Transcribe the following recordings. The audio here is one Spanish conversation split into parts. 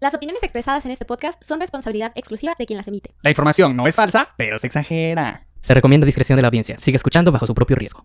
Las opiniones expresadas en este podcast son responsabilidad exclusiva de quien las emite. La información no es falsa, pero se exagera. Se recomienda discreción de la audiencia. Sigue escuchando bajo su propio riesgo.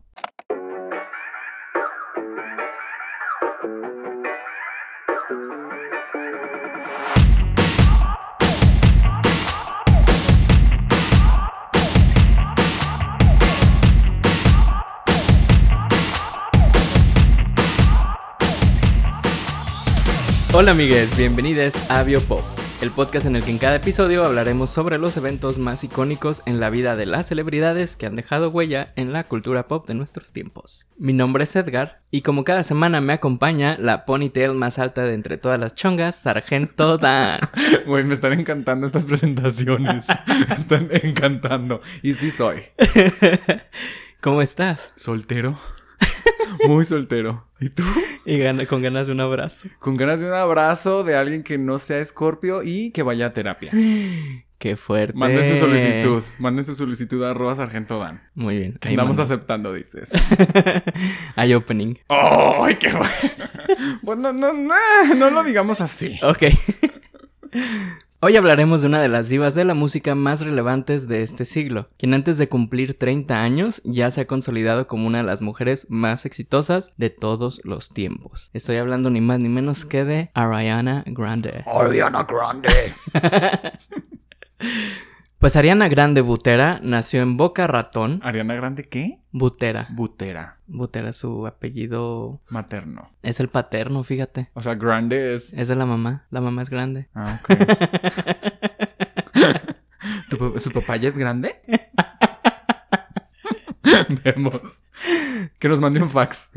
Hola amigues, bienvenidos a Biopop, el podcast en el que en cada episodio hablaremos sobre los eventos más icónicos en la vida de las celebridades que han dejado huella en la cultura pop de nuestros tiempos. Mi nombre es Edgar y como cada semana me acompaña la ponytail más alta de entre todas las chongas, Sargento Dan. Güey, me están encantando estas presentaciones. me están encantando. Y sí soy. ¿Cómo estás? Soltero. Muy soltero. ¿Y tú? Y gana- con ganas de un abrazo. Con ganas de un abrazo de alguien que no sea escorpio y que vaya a terapia. Qué fuerte. Manden su solicitud. Manden su solicitud a arroba sargento Dan. Muy bien. Ahí andamos aceptando, dices. Hay opening. ¡Ay, qué bueno! Bueno, no, no, no lo digamos así. Ok. Hoy hablaremos de una de las divas de la música más relevantes de este siglo, quien antes de cumplir 30 años ya se ha consolidado como una de las mujeres más exitosas de todos los tiempos. Estoy hablando ni más ni menos que de Ariana Grande. Ariana Grande. Pues Ariana Grande Butera nació en Boca Ratón. ¿Ariana Grande qué? Butera. Butera. Butera, su apellido Materno. es el paterno, fíjate. O sea, Grande es... Es de la mamá. La mamá es grande. Ah, ok. ¿Tu pa- ¿Su papá ya es grande? Vemos. Que nos mande un fax.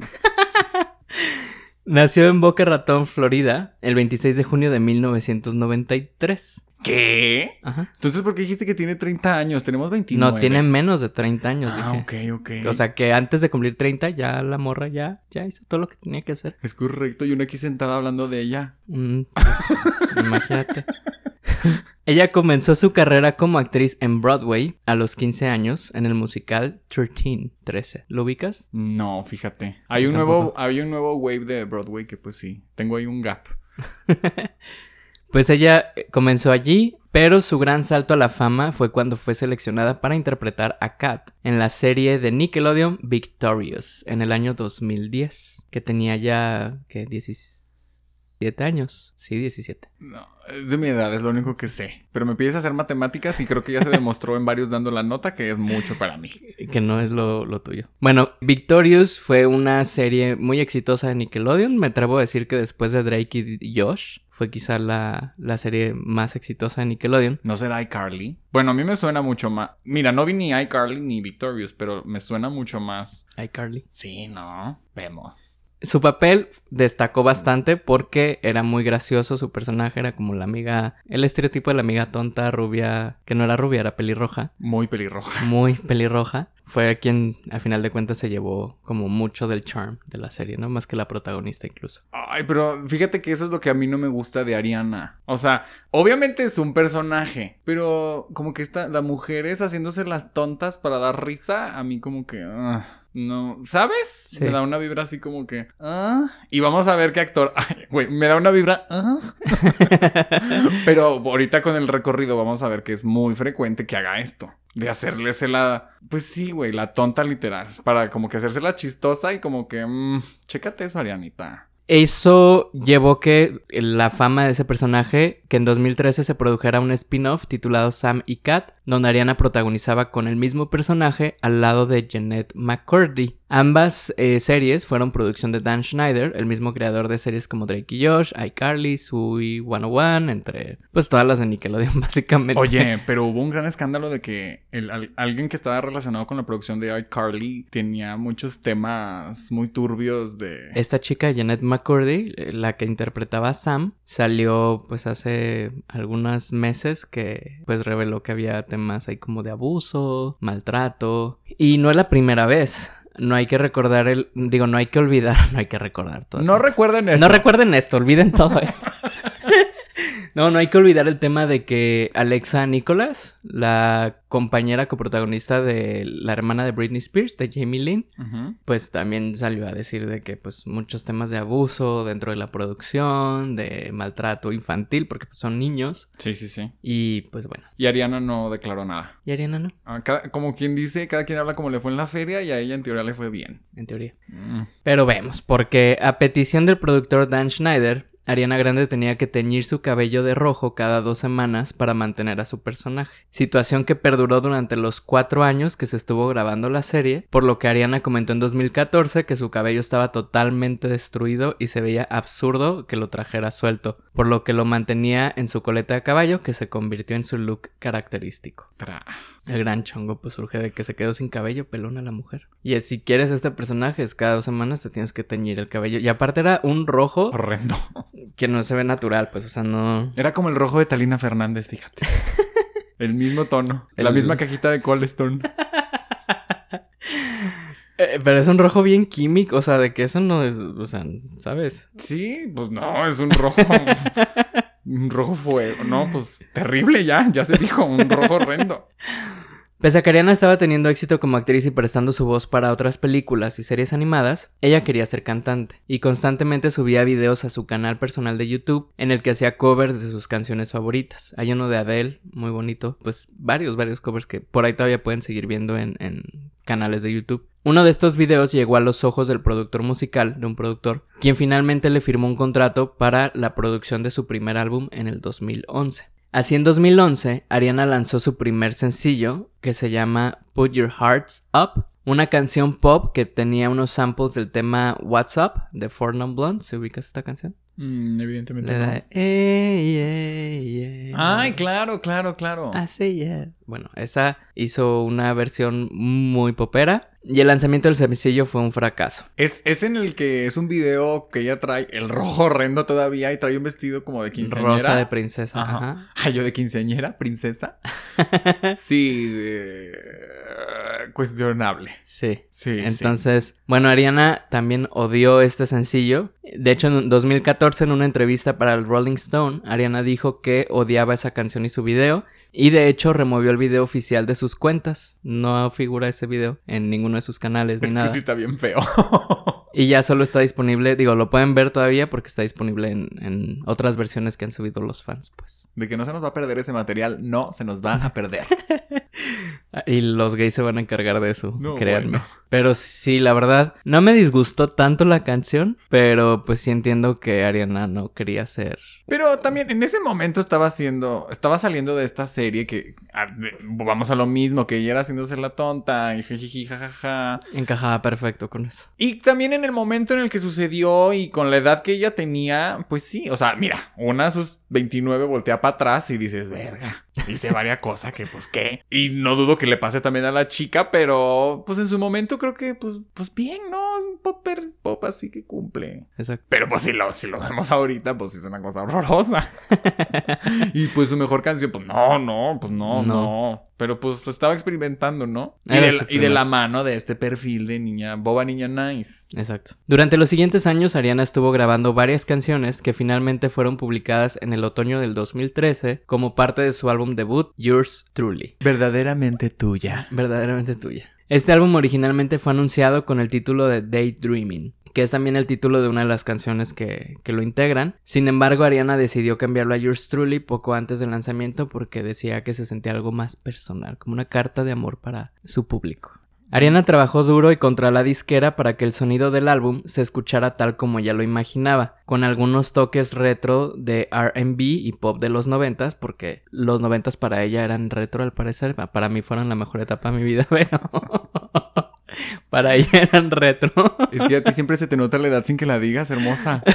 Nació en Boca Ratón, Florida, el 26 de junio de 1993. ¿Qué? Ajá. Entonces, ¿por qué dijiste que tiene 30 años? Tenemos 29. No, tiene menos de 30 años, Ah, dije. ok, ok. O sea que antes de cumplir 30 ya la morra ya, ya hizo todo lo que tenía que hacer. Es correcto. Y una aquí sentada hablando de ella. Mm, pues, imagínate. Ella comenzó su carrera como actriz en Broadway a los 15 años en el musical 13, 13. ¿Lo ubicas? No, fíjate. Hay Yo un nuevo, hay un nuevo wave de Broadway que pues sí. Tengo ahí un gap. Pues ella eh, comenzó allí, pero su gran salto a la fama fue cuando fue seleccionada para interpretar a Kat en la serie de Nickelodeon Victorious en el año 2010, que tenía ya que 17 años. Sí, 17. No, es de mi edad, es lo único que sé. Pero me pides hacer matemáticas y creo que ya se demostró en varios dando la nota que es mucho para mí. Que no es lo, lo tuyo. Bueno, Victorious fue una serie muy exitosa de Nickelodeon. Me atrevo a decir que después de Drake y Josh fue quizá la, la serie más exitosa de Nickelodeon. ¿No será iCarly? Bueno, a mí me suena mucho más. Mira, no vi ni iCarly ni Victorious, pero me suena mucho más. iCarly. Sí, ¿no? Vemos. Su papel destacó bastante porque era muy gracioso, su personaje era como la amiga, el estereotipo de la amiga tonta, rubia, que no era rubia, era pelirroja, Muy pelirroja. muy pelirroja. Fue quien a final de cuentas se llevó como mucho del charm de la serie, ¿no? Más que la protagonista incluso. Ay, pero fíjate que eso es lo que a mí no me gusta de Ariana. O sea, obviamente es un personaje, pero como que está, las mujeres haciéndose las tontas para dar risa, a mí como que... ah, no, ¿sabes? Sí. Me da una vibra así como que... ah, y vamos a ver qué actor... Ay, güey, me da una vibra... ah. pero ahorita con el recorrido vamos a ver que es muy frecuente que haga esto. De hacerles la... Pues sí, güey, la tonta literal. Para como que hacerse la chistosa y como que... mm, chécate eso, Arianita. Eso llevó que la fama de ese personaje, que en 2013 se produjera un spin-off titulado Sam y Cat, donde Ariana protagonizaba con el mismo personaje al lado de Jeanette McCurdy. Ambas eh, series fueron producción de Dan Schneider, el mismo creador de series como Drake y Josh, iCarly, Sui 101, entre pues todas las de Nickelodeon básicamente. Oye, pero hubo un gran escándalo de que el- al- alguien que estaba relacionado con la producción de iCarly tenía muchos temas muy turbios de... Esta chica, Jeanette McCurdy, eh, la que interpretaba a Sam, salió pues hace algunos meses que pues reveló que había temas ahí como de abuso, maltrato. Y no es la primera vez. No hay que recordar el... Digo, no hay que olvidar, no hay que recordar todo. No recuerden eso. No recuerden esto, olviden todo esto. No, no hay que olvidar el tema de que Alexa Nicholas, la compañera coprotagonista de la hermana de Britney Spears, de Jamie Lynn, pues también salió a decir de que pues muchos temas de abuso dentro de la producción, de maltrato infantil, porque pues, son niños. Sí, sí, sí. Y pues bueno, Y Ariana no declaró nada. y Ariana no, Ah, cada- como quien dice, cada quien habla como le fue en la feria y a ella en teoría le fue bien. en teoría. Mm. Pero vemos, porque a petición del productor Dan Schneider, Ariana Grande tenía que teñir su cabello de rojo cada dos semanas para mantener a su personaje. Situación que perduró durante los cuatro años que se estuvo grabando la serie, por lo que Ariana comentó en 2014 que su cabello estaba totalmente destruido y se veía absurdo que lo trajera suelto, por lo que lo mantenía en su coleta de caballo que se convirtió en su look característico. El gran chongo pues surge de que se quedó sin cabello pelona la mujer. Y es, si quieres este personaje, es cada dos semanas te tienes que teñir el cabello. Y aparte era un rojo Horrendo. que no se ve natural, pues, o sea, no... Era como el rojo de Talina Fernández, fíjate. El mismo tono. La misma cajita de Colestone. Eh, pero es un rojo bien químico, o sea, de que eso no es, o sea, ¿sabes? Sí, pues no, es un rojo. un rojo fuego. No, pues terrible ya. Ya se dijo, un rojo horrendo. Pese a que Ariana estaba teniendo éxito como actriz y prestando su voz para otras películas y series animadas, ella quería ser cantante y constantemente subía videos a su canal personal de YouTube en el que hacía covers de sus canciones favoritas. Hay uno de Adele, muy bonito, pues varios, varios covers que por ahí todavía pueden seguir viendo en, en canales de YouTube. Uno de estos videos llegó a los ojos del productor musical, de un productor, quien finalmente le firmó un contrato para la producción de su primer álbum en el 2011. Así en 2011, Ariana lanzó su primer sencillo, que se llama Put Your Hearts Up, una canción pop que tenía unos samples del tema What's Up de Four Non Blondes. ¿Se ubicas esta canción? Mm, evidentemente no. de, "Ey, ey, ey, Ay, claro, claro, claro. Say yeah". Bueno, esa hizo una versión muy popera y el lanzamiento del sencillo fue un fracaso. Es, es en el que es un video que ella trae el rojo horrendo todavía y trae un vestido como de quinceañera. Rosa de princesa. Ajá. Ajá. Ay, yo de quinceañera, princesa. sí, de- cuestionable. Sí. Sí, sí. Entonces, bueno, Ariana también odió este sencillo. De hecho, en 2014, en una entrevista para el Rolling Stone, Ariana dijo que odiaba esa canción y su video. Y de hecho, removió el video oficial de sus cuentas. No figura ese video en ninguno de sus canales ni Es nada. que sí está bien feo. Y ya solo está disponible, digo, lo pueden ver todavía porque está disponible en, en otras versiones que han subido los fans, pues. De que no se nos va a perder ese material, no se nos va a perder. Y los gays se van a encargar de eso, No, créanme. bueno. Pero sí, la verdad, no me disgustó tanto la canción, pero pues sí entiendo que Ariana no quería ser. Pero también en ese momento estaba haciendo, estaba saliendo de esta serie que ah, vamos a lo mismo, que ella era haciéndose la tonta y jijiji, jajaja. Encajaba perfecto con eso. Y también en el momento en el que sucedió y con la edad que ella tenía, pues sí, o sea, mira, una sus 29 voltea para atrás y dices, verga, dice varias cosas que pues qué. Y no dudo que le pase también a la chica, pero pues en su momento creo que pues, pues bien, ¿no? Es un popper, pop así que cumple. Exacto. Pero pues si lo, si lo vemos ahorita, pues es una cosa horrorosa. y pues su mejor canción, pues no, no, pues no, No. no. Pero pues estaba experimentando, ¿no? Y de, la- y de la mano de este perfil de niña, boba niña nice. Exacto. Durante los siguientes años, Ariana estuvo grabando varias canciones que finalmente fueron publicadas en el otoño del 2013 como parte de su álbum debut, Yours Truly. Verdaderamente tuya. verdaderamente tuya. Este álbum originalmente fue anunciado con el título de Daydreaming, que es también el título de una de las canciones que, que lo integran. Sin embargo, Ariana decidió cambiarlo a Yours Truly poco antes del lanzamiento porque decía que se sentía algo más personal, como una carta de amor para su público. Ariana trabajó duro y contra la disquera para que el sonido del álbum se escuchara tal como ella lo imaginaba, con algunos toques retro de RB y pop de los noventas, porque los noventas para ella eran retro al parecer, para mí fueron la mejor etapa de mi vida, pero para ella eran retro. Es que a ti siempre se te nota la edad sin que la digas, hermosa.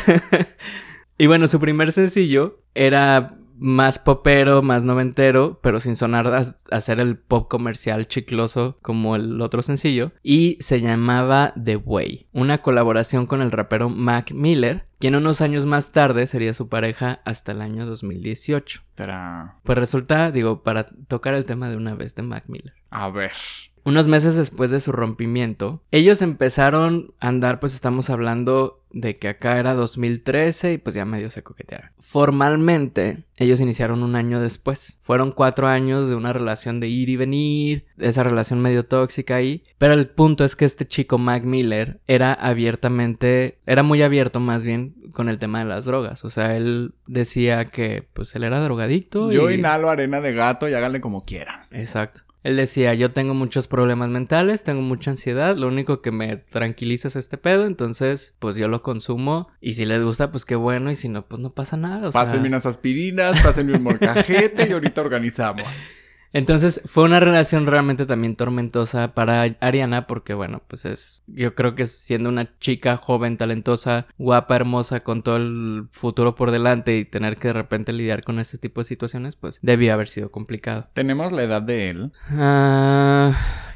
Y bueno, su primer sencillo era más popero, más noventero, pero sin sonar a, ser el pop comercial chicloso como el otro sencillo. Y se llamaba The Way, una colaboración con el rapero Mac Miller, quien unos años más tarde sería su pareja hasta el año 2018. Tara. Pues resulta, digo, para tocar el tema de una vez de Mac Miller. A ver. Unos meses después de su rompimiento, ellos empezaron a andar, pues estamos hablando de que acá era 2013 y pues ya medio se coquetearon. Formalmente, ellos iniciaron un año después. Fueron cuatro años de una relación de ir y venir, de esa relación medio tóxica ahí. Pero el punto es que este chico Mac Miller era abiertamente, era muy abierto más bien con el tema de las drogas. O sea, él decía que pues él era drogadicto. Yo y... inhalo arena de gato y háganle como quieran. Exacto. Él decía, yo tengo muchos problemas mentales, tengo mucha ansiedad, lo único que me tranquiliza es este pedo, entonces pues yo lo consumo y si les gusta pues qué bueno y si no pues no pasa nada. O pásenme sea... unas aspirinas, pásenme un morcajete y ahorita organizamos. Entonces fue una relación realmente también tormentosa para Ariana porque bueno, pues es, yo creo que siendo una chica joven, talentosa, guapa, hermosa, con todo el futuro por delante y tener que de repente lidiar con ese tipo de situaciones, pues debía haber sido complicado. ¿Tenemos la edad de él?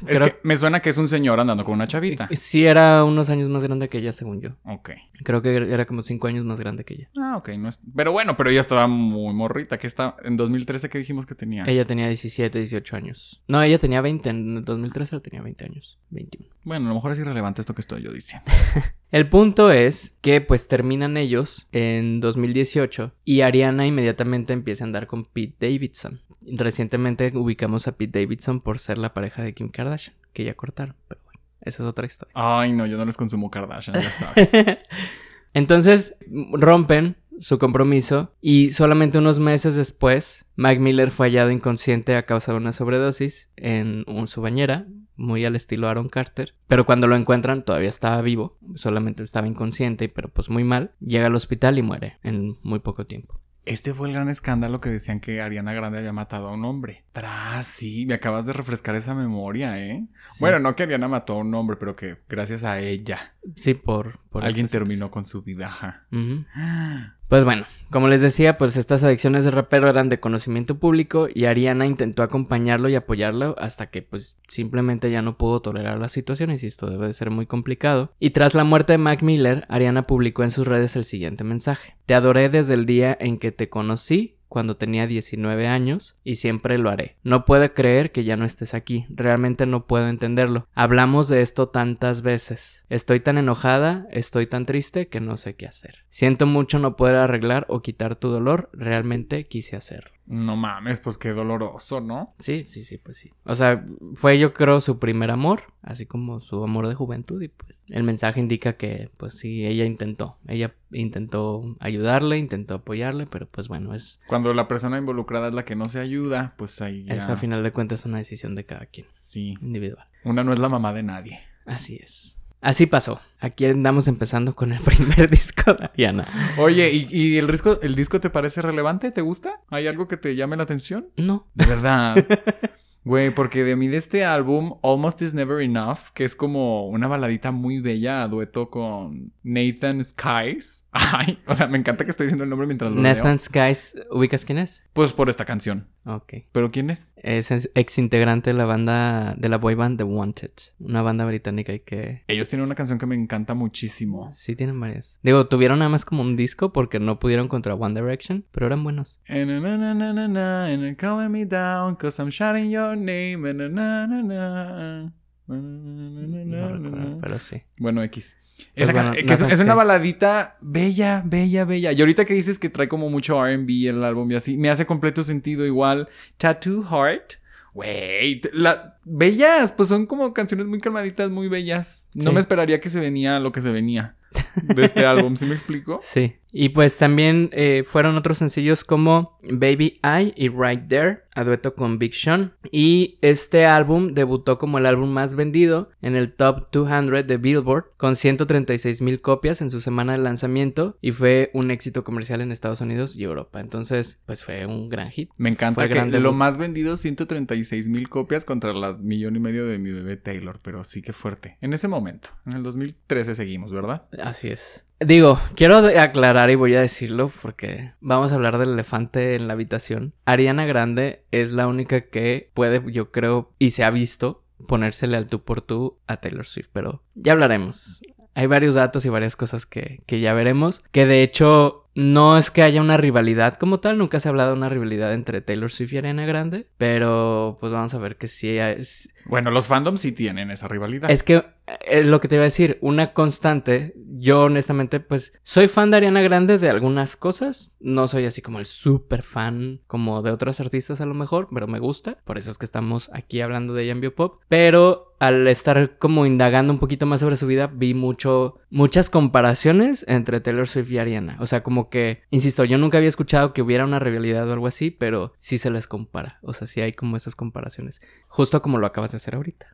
Es creo que me suena que es un señor andando con una chavita. sí era unos años más grande que ella, según yo. Ok. Creo que era como cinco años más grande que ella. Ah, ok. No es... Pero bueno, pero ella estaba muy morrita. que está en 2013 que dijimos que tenía? Ella tenía 17, 18 años. No, ella tenía 20. En el 2013 ella tenía 20 años. 21. Bueno, a lo mejor es irrelevante esto que estoy yo diciendo. El punto es que pues terminan ellos en 2018 y Ariana inmediatamente empieza a andar con Pete Davidson. Recientemente ubicamos a Pete Davidson por ser la pareja de Kim Kardashian, que ya cortaron, pero bueno, esa es otra historia. Ay, no, yo no les consumo Kardashian, ya sabes. Entonces rompen su compromiso y solamente unos meses después Mac Miller fue hallado inconsciente a causa de una sobredosis en un- su bañera, muy al estilo Aaron Carter, pero cuando lo encuentran todavía estaba vivo, solamente estaba inconsciente, pero pues muy mal, llega al hospital y muere en muy poco tiempo. Este fue el gran escándalo que decían que Ariana Grande había matado a un hombre. Tras, sí, me acabas de refrescar esa memoria, ¿eh? Sí. Bueno, no que Ariana mató a un hombre, pero que gracias a ella Sí, por... por alguien terminó con su vida. ajá. Pues bueno, como les decía, pues estas adicciones de rapero eran de conocimiento público y Ariana intentó acompañarlo y apoyarlo hasta que pues simplemente ya no pudo tolerar la situación y esto debe de ser muy complicado. Y tras la muerte de Mac Miller, Ariana publicó en sus redes el siguiente mensaje. Te adoré desde el día en que te conocí cuando tenía 19 años y siempre lo haré. No puedo creer que ya no estés aquí, realmente no puedo entenderlo. Hablamos de esto tantas veces. Estoy tan enojada, estoy tan triste que no sé qué hacer. Siento mucho no poder arreglar o quitar tu dolor, realmente quise hacerlo. No mames, pues qué doloroso, ¿no? Sí, sí, sí, pues sí. O sea, fue yo creo su primer amor, así como su amor de juventud y pues el mensaje indica que pues sí, ella intentó, ella intentó ayudarle, intentó apoyarle, pero pues bueno, es Cuando la persona involucrada es la que no se ayuda, pues ahí ya... eso a final de cuentas es una decisión de cada quien, Sí, individual. una no es la mamá de nadie. Así es. Así pasó. Aquí andamos empezando con el primer disco de Ariana. Oye, ¿y, y el, disco, el disco te parece relevante? ¿Te gusta? ¿Hay algo que te llame la atención? No. De verdad. Güey, porque de mí de este álbum, Almost Is Never Enough, que es como una baladita muy bella a dueto con Nathan Skies. Ay, o sea, me encanta que estoy diciendo el nombre mientras lo Nathan leo. Skies, ¿ubicas quién es? Pues por esta canción. Ok. ¿Pero quién es? Es ex integrante de la banda, de la boy band The Wanted. Una banda británica y que Ellos tienen una canción que me encanta muchísimo. sí tienen varias. Digo, tuvieron nada más como un disco porque no pudieron contra One Direction, pero eran buenos. And calling me down, cause I'm shouting your name. and No recuerdo, pero sí. Bueno, X. Esa ca- bueno, que es, una baladita bella, bella, bella. Y ahorita que dices que trae como mucho RB el álbum y así, me hace completo sentido igual. Tattoo Heart. Güey, la... bellas, pues son como canciones muy calmaditas, muy bellas. No Sí. me esperaría que se venía lo que se venía de este álbum, ¿sí me explico? Sí. Y pues también eh, fueron otros sencillos como Baby I y Right There, a dueto con Big Sean. Y este álbum debutó como el álbum más vendido en el Top 200 de Billboard, con 136 mil copias en su semana de lanzamiento y fue un éxito comercial en Estados Unidos y Europa. Entonces, pues fue un gran hit. Me encanta Fue que gran lo más vendido 136 mil copias contra las millón y medio de mi bebé Taylor, pero sí que fuerte. En ese momento, en el 2013 seguimos, ¿verdad? Así es. Digo, quiero aclarar y voy a decirlo porque vamos a hablar del elefante en la habitación. Ariana Grande es la única que puede, yo creo, y se ha visto ponérsele al tú por tú a Taylor Swift, pero ya hablaremos. Hay varios datos y varias cosas que, que ya veremos. Que de hecho, No es que haya una rivalidad como tal, nunca se ha hablado de una rivalidad entre Taylor Swift y Ariana Grande, pero pues vamos a ver que sí es, Bueno, los fandoms sí tienen esa rivalidad. es que eh, lo que te iba a decir, una constante, yo honestamente pues soy fan de Ariana Grande de algunas cosas, no soy así como el súper fan como de otras artistas a lo mejor, pero me gusta, por eso es que estamos aquí hablando de ella en pero al estar como indagando un poquito más sobre su vida, vi mucho, muchas comparaciones entre Taylor Swift y Ariana. O sea, como que, insisto, yo nunca había escuchado que hubiera una rivalidad o algo así, pero sí se les compara. O sea, sí hay como esas comparaciones. Justo como lo acabas de hacer ahorita.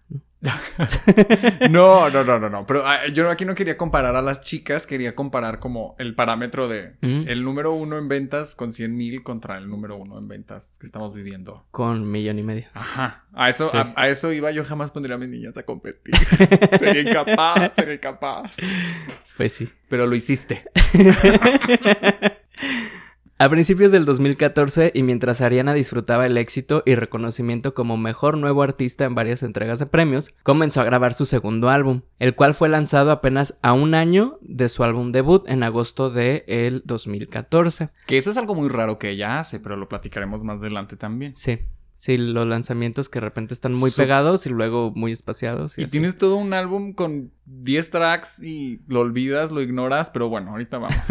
¿no? No, no, no, no. Pero ah, yo aquí no quería comparar a las chicas, quería comparar como el parámetro de Mm. el número uno en ventas con 100 mil contra el número uno en ventas que estamos viviendo. Con millón y medio. Ajá. A eso, Sí. a, a eso iba. Yo jamás pondría a mis niñas a competir. sería incapaz, sería incapaz. Pues sí. Pero lo hiciste. A principios del 2014 y mientras Ariana disfrutaba el éxito y reconocimiento como mejor nuevo artista en varias entregas de premios, comenzó a grabar su segundo álbum, el cual fue lanzado apenas a un año de su álbum debut en agosto de el 2014. Que eso es algo muy raro que ella hace, pero lo platicaremos más adelante también. Sí, sí, los lanzamientos que de repente están muy pegados y luego muy espaciados. Y, Y así. tienes todo un álbum con 10 tracks y lo olvidas, lo ignoras, pero bueno, ahorita vamos.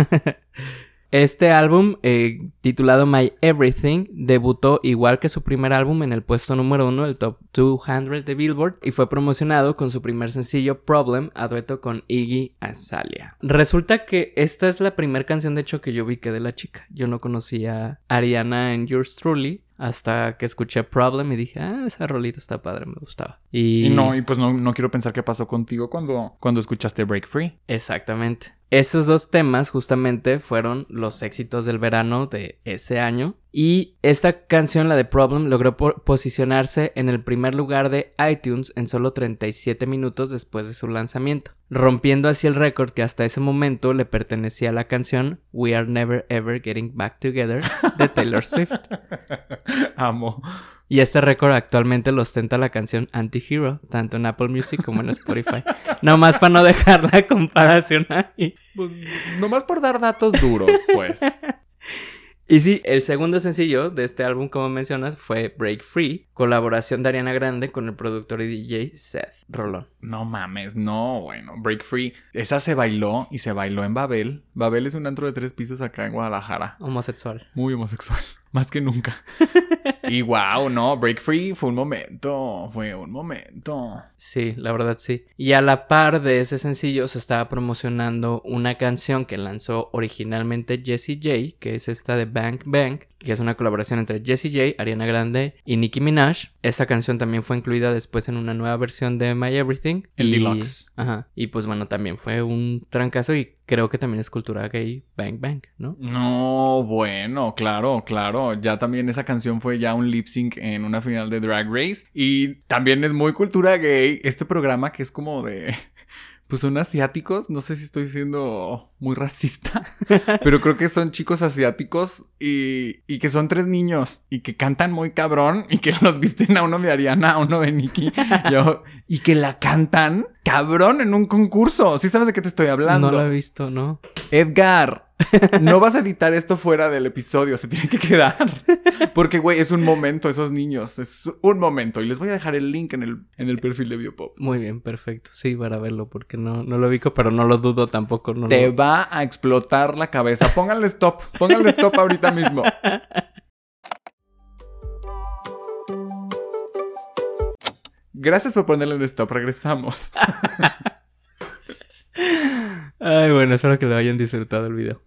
Este álbum, eh, titulado My Everything, debutó igual que su primer álbum en el puesto número uno del Top 200 de Billboard y fue promocionado con su primer sencillo Problem a dueto con Iggy Azalea. Resulta que esta es la primera canción de hecho que yo vi que de la chica. Yo no conocía a Ariana en Yours Truly hasta que escuché Problem y dije, ah, esa rolita está padre, me gustaba. Y, Y no, y pues no, no quiero pensar qué pasó contigo cuando, cuando escuchaste Break Free. Exactamente. Estos dos temas justamente fueron los éxitos del verano de ese año. Y esta canción, la de Problem, logró po- posicionarse en el primer lugar de iTunes en solo 37 minutos después de su lanzamiento, rompiendo así el récord que hasta ese momento le pertenecía a la canción We Are Never Ever Getting Back Together de Taylor Swift. Amo. Y este récord actualmente lo ostenta la canción Anti-Hero, tanto en Apple Music como en Spotify. Nomás para no dejar la comparación ahí. Pues, nomás por dar datos duros, pues. Y sí, el segundo sencillo de este álbum, como mencionas, fue Break Free, colaboración de Ariana Grande con el productor y DJ Seth Rolón. No mames, no, bueno. Break Free. Esa se bailó y se bailó en Babel. Babel es un antro de tres pisos acá en Guadalajara. Homosexual. Muy homosexual. Más que nunca. y wow, no. Break Free fue un momento. Fue un momento. Sí, la verdad sí. Y a la par de ese sencillo se estaba promocionando una canción que lanzó originalmente Jessie J, que es esta de Bank Bank, que es una colaboración entre Jessie J, Ariana Grande y Nicki Minaj. Esta canción también fue incluida después en una nueva versión de My Everything. El y... deluxe. Ajá. Y pues bueno, también fue un trancazo y creo que también es cultura gay Bang Bang, ¿no? No, bueno, claro, claro. Ya también esa canción fue ya un lip sync en una final de Drag Race. Y también es muy cultura gay este programa que es como de. Pues son asiáticos. No sé si estoy siendo muy racista. pero creo que son chicos asiáticos y, y que son tres niños y que cantan muy cabrón y que los visten a uno de Ariana, a uno de Nicki y, que la cantan cabrón en un concurso. ¿Sí sabes de qué te estoy hablando? No lo he visto, ¿no? Edgar, no vas a editar esto fuera del episodio, se tiene que quedar. Porque, güey, es un momento, esos niños, es un momento. Y les voy a dejar el link en el, en el perfil de Biopop. Muy bien, perfecto. Sí, para verlo, porque no, no lo ubico, pero no lo dudo tampoco. No, Te lo- va a explotar la cabeza. Pónganle stop, pónganle stop ahorita mismo. Gracias por ponerle un stop, regresamos. Ay, bueno, espero que lo hayan disfrutado el video.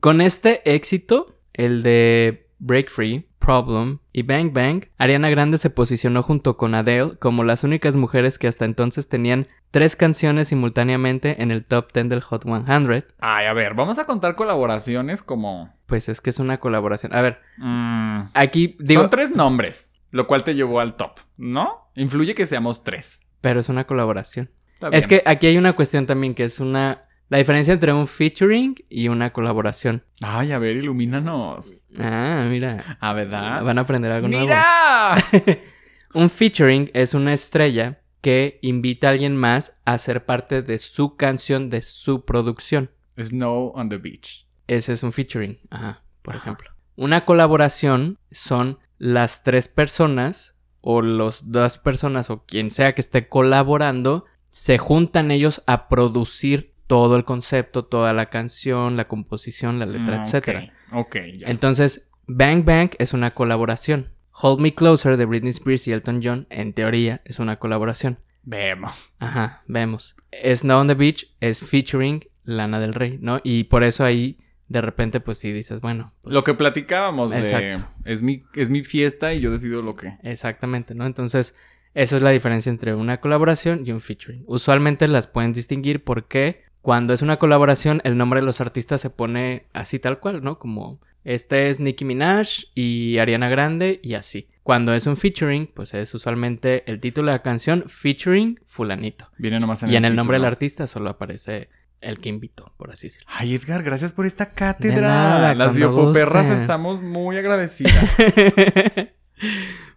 Con este éxito, el de Break Free, Problem y Bang Bang, Ariana Grande se posicionó junto con Adele como las únicas mujeres que hasta entonces tenían tres canciones simultáneamente en el top 10 del Hot 100. Ay, a ver, vamos a contar colaboraciones como... Pues es que es una colaboración. A ver, mm, aquí digo, Son tres nombres, lo cual te llevó al top, ¿no? Influye que seamos tres. pero es una colaboración. Es que aquí hay una cuestión también que es una... La diferencia entre un featuring y una colaboración. Ay, a ver, ilumínanos. Ah, mira. ¿A verdad? Van a aprender algo nuevo. ¡Mira! Un featuring es una estrella que invita a alguien más a ser parte de su canción, de su producción. Snow on the Beach. Ese es un featuring, ajá, por Ajá. ejemplo. Una colaboración son las tres personas o los dos personas o quien sea que esté colaborando, se juntan ellos a producir todo el concepto, toda la canción, la composición, la letra, Mm, etcétera. Ok, ya. Entonces, Bang Bang es una colaboración. Hold Me Closer de Britney Spears y Elton John, en teoría, es una colaboración. Vemos. Ajá, vemos. Snow on the Beach es featuring Lana del Rey, ¿no? Y por eso ahí, de repente, pues sí dices, bueno. pues, Lo que platicábamos de es mi, es mi fiesta y yo decido lo que. Exactamente, ¿no? Entonces, esa es la diferencia entre una colaboración y un featuring. Usualmente las pueden distinguir porque cuando es una colaboración, el nombre de los artistas se pone así tal cual, ¿no? Como este es Nicki Minaj y Ariana Grande y así. Cuando es un featuring, pues es usualmente el título de la canción featuring fulanito. Viene nomás en y en el nombre del artista solo aparece el que invitó, por así decirlo. Ay, Edgar, gracias por esta cátedra. nada, Las biopoperras gusten. estamos muy agradecidas.